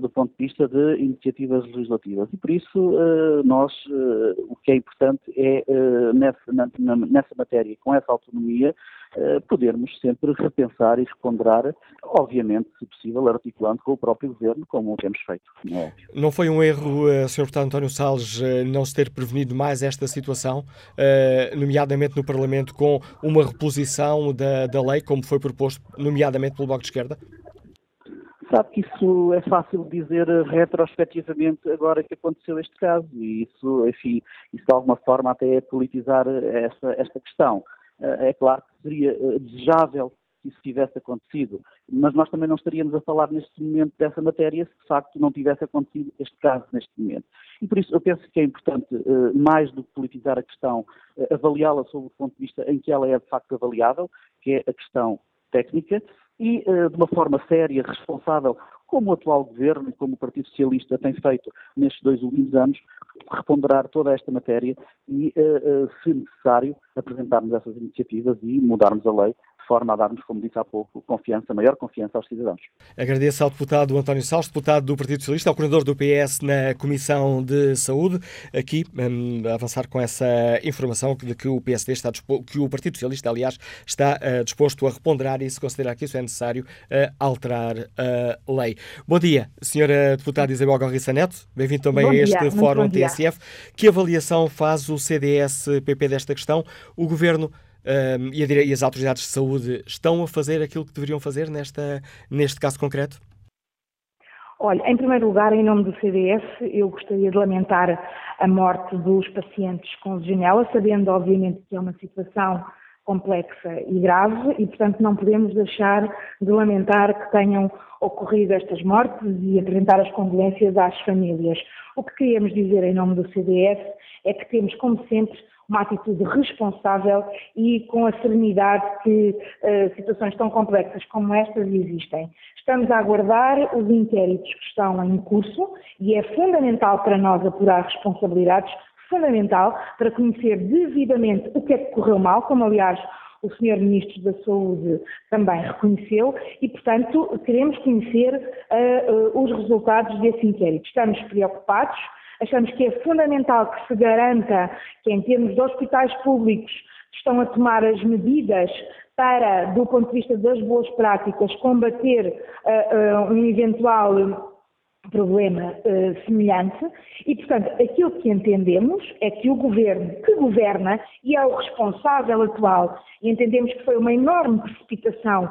do ponto de vista de iniciativas legislativas. E por isso, uh, nós, uh, o que é importante é, nessa, nessa matéria, com essa autonomia, podermos sempre repensar e reponderar, obviamente, se possível, articulando com o próprio Governo, como temos feito. Não, é não foi um erro, Sr. Deputado António Salles, não se ter prevenido mais esta situação, nomeadamente no Parlamento, com uma reposição da, da lei, como foi proposto, nomeadamente pelo Bloco de Esquerda? Sabe que isso é fácil dizer retrospectivamente agora que aconteceu este caso e isso, enfim, isso de alguma forma até é politizar esta, esta questão. Eh, é claro que seria eh, desejável que isso tivesse acontecido, mas nós também não estaríamos a falar neste momento dessa matéria se de facto não tivesse acontecido este caso neste momento. E por isso eu penso que é importante, eh, mais do que politizar a questão, avaliá-la sob o ponto de vista em que ela é de facto avaliável, que é a questão técnica, e uh, de uma forma séria, responsável, como o atual governo e como o Partido Socialista tem feito nestes dois últimos anos, reponderar toda esta matéria e, uh, uh, se necessário, apresentarmos essas iniciativas e mudarmos a lei de forma a darmos, como disse há pouco, confiança, maior confiança aos cidadãos. Agradeço ao deputado António Salles, deputado do Partido Socialista, ao coordenador do PS na Comissão de Saúde, aqui um, avançar com essa informação de que o PSD está disposto, que o Partido Socialista, aliás, está uh, disposto a reponderar e se considerar que isso é necessário uh, alterar a lei. Bom dia, senhora deputada Isabel Gorriça Neto, bem-vindo também a este Fórum TSF. Que avaliação faz o CDS-PP desta questão? O Governo um, e, a, e, as autoridades de saúde estão a fazer aquilo que deveriam fazer nesta, neste caso concreto? Olha, em primeiro lugar, em nome do CDS, eu gostaria de lamentar a morte dos pacientes com legionela, sabendo, obviamente, que é uma situação complexa e grave e, portanto, não podemos deixar de lamentar que tenham ocorrido estas mortes e apresentar as condolências às famílias. O que queríamos dizer em nome do CDS é que temos, como sempre, uma atitude responsável e com a serenidade que uh, situações tão complexas como estas existem. Estamos a aguardar os inquéritos que estão em curso e é fundamental para nós apurar responsabilidades, fundamental para conhecer devidamente o que é que correu mal, como aliás o Sr. Ministro da Saúde também reconheceu e, portanto, queremos conhecer uh, uh, os resultados desse inquérito. Estamos preocupados, Achamos que é fundamental que se garanta que, em termos de hospitais públicos, estão a tomar as medidas para, do ponto de vista das boas práticas, combater uh, uh, um eventual problema uh, semelhante. E, portanto, aquilo que entendemos é que o governo que governa e é o responsável atual, e entendemos que foi uma enorme precipitação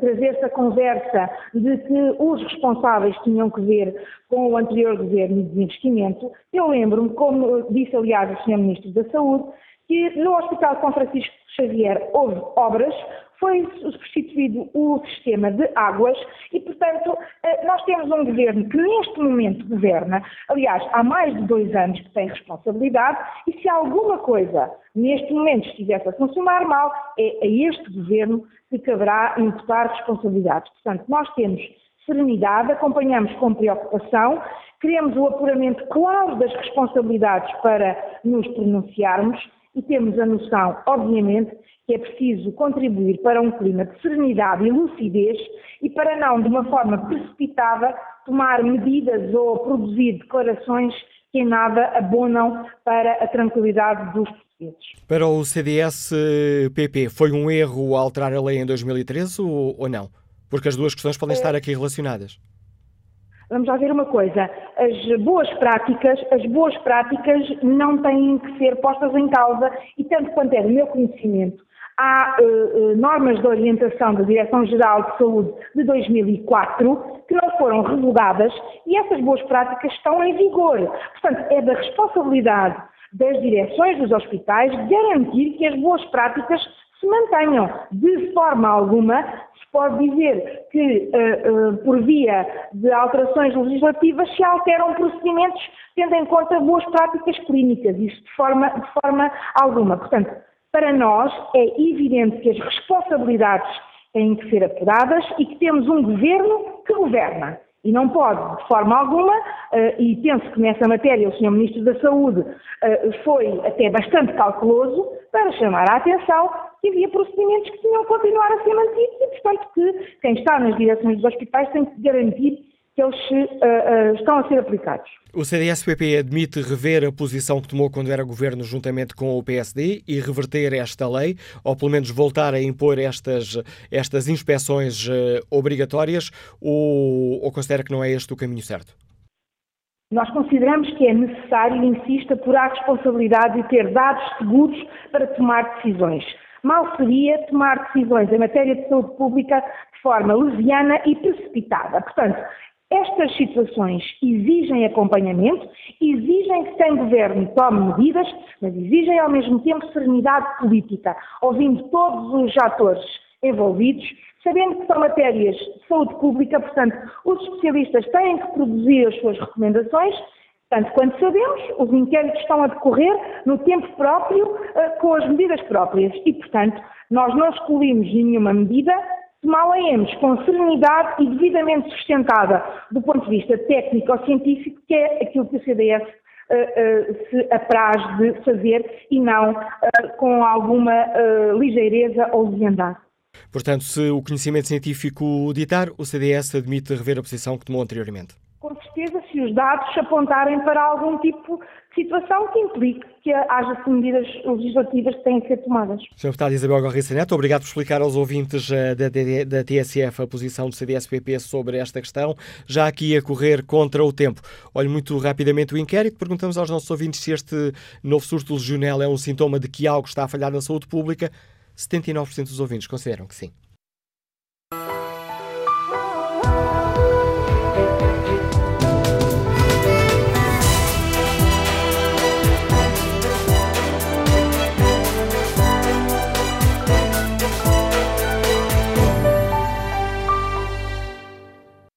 trazer essa conversa de que os responsáveis tinham que ver com o anterior governo de investimento. Eu lembro-me, como disse aliás o Sr. Ministro da Saúde, que no Hospital São Francisco Xavier houve obras, foi substituído o sistema de águas e, portanto, eh, nós temos um governo que neste momento governa, aliás, há mais de dois anos que tem responsabilidade, e se alguma coisa neste momento estivesse a funcionar mal, é a este governo que caberá imputar responsabilidades. Portanto, nós temos serenidade, acompanhamos com preocupação, queremos o apuramento claro das responsabilidades para nos pronunciarmos e temos a noção, obviamente, que é preciso contribuir para um clima de serenidade e lucidez e para não, de uma forma precipitada, tomar medidas ou produzir declarações que em nada abonam para a tranquilidade dos portugueses. Para o CDS-PP, foi um erro alterar a lei em 2013 ou, ou não? Porque as duas questões podem estar aqui relacionadas. Vamos lá ver uma coisa, as boas práticas, as boas práticas não têm que ser postas em causa e tanto quanto é do meu conhecimento, há uh, normas de orientação da Direção-Geral de Saúde de 2004 que não foram revogadas e essas boas práticas estão em vigor. Portanto, é da responsabilidade das direções dos hospitais garantir que as boas práticas se mantenham. De forma alguma se pode dizer que, uh, uh, por via de alterações legislativas, se alteram procedimentos tendo em conta boas práticas clínicas. Isso de forma, de forma alguma. Portanto, para nós é evidente que as responsabilidades têm que ser apuradas e que temos um governo que governa. E não pode, de forma alguma, uh, e penso que nessa matéria o Sr. Ministro da Saúde uh, foi até bastante calculoso para chamar a atenção que havia procedimentos que tinham que continuar a ser mantidos e, portanto, que quem está nas direções dos hospitais tem que garantir que eles uh, uh, estão a ser aplicados. O CDS-PP admite rever a posição que tomou quando era governo juntamente com o PSD e reverter esta lei, ou pelo menos voltar a impor estas, estas inspeções uh, obrigatórias, ou, ou considera que não é este o caminho certo? Nós consideramos que é necessário, insisto, apurar a responsabilidade de ter dados seguros para tomar decisões. Mal seria tomar decisões em matéria de saúde pública de forma leviana e precipitada. Portanto, estas situações exigem acompanhamento, exigem que quem governo tome medidas, mas exigem ao mesmo tempo serenidade política, ouvindo todos os atores envolvidos, sabendo que são matérias de saúde pública, portanto, os especialistas têm que produzir as suas recomendações, Portanto, quando sabemos, os inquéritos estão a decorrer no tempo próprio, eh, com as medidas próprias. E, portanto, nós não escolhemos nenhuma medida tomá-la-emos com serenidade e devidamente sustentada do ponto de vista técnico ou científico, que é aquilo que o CDS uh, uh, se apraz de fazer e não uh, com alguma ligeireza ou leviandade. Portanto, se o conhecimento científico ditar, o CDS admite rever a posição que tomou anteriormente. Com certeza, se os dados apontarem para algum tipo situação que implique que haja medidas legislativas que têm que ser tomadas. Sr. Deputado Isabel Garriça Neto, obrigado por explicar aos ouvintes eh, da, da, TSF a posição do CDS-PP sobre esta questão, já aqui a correr contra o tempo. Olhe muito rapidamente o inquérito, perguntamos aos nossos ouvintes se este novo surto de legionela é um sintoma de que algo está a falhar na saúde pública. 79% dos ouvintes consideram que sim.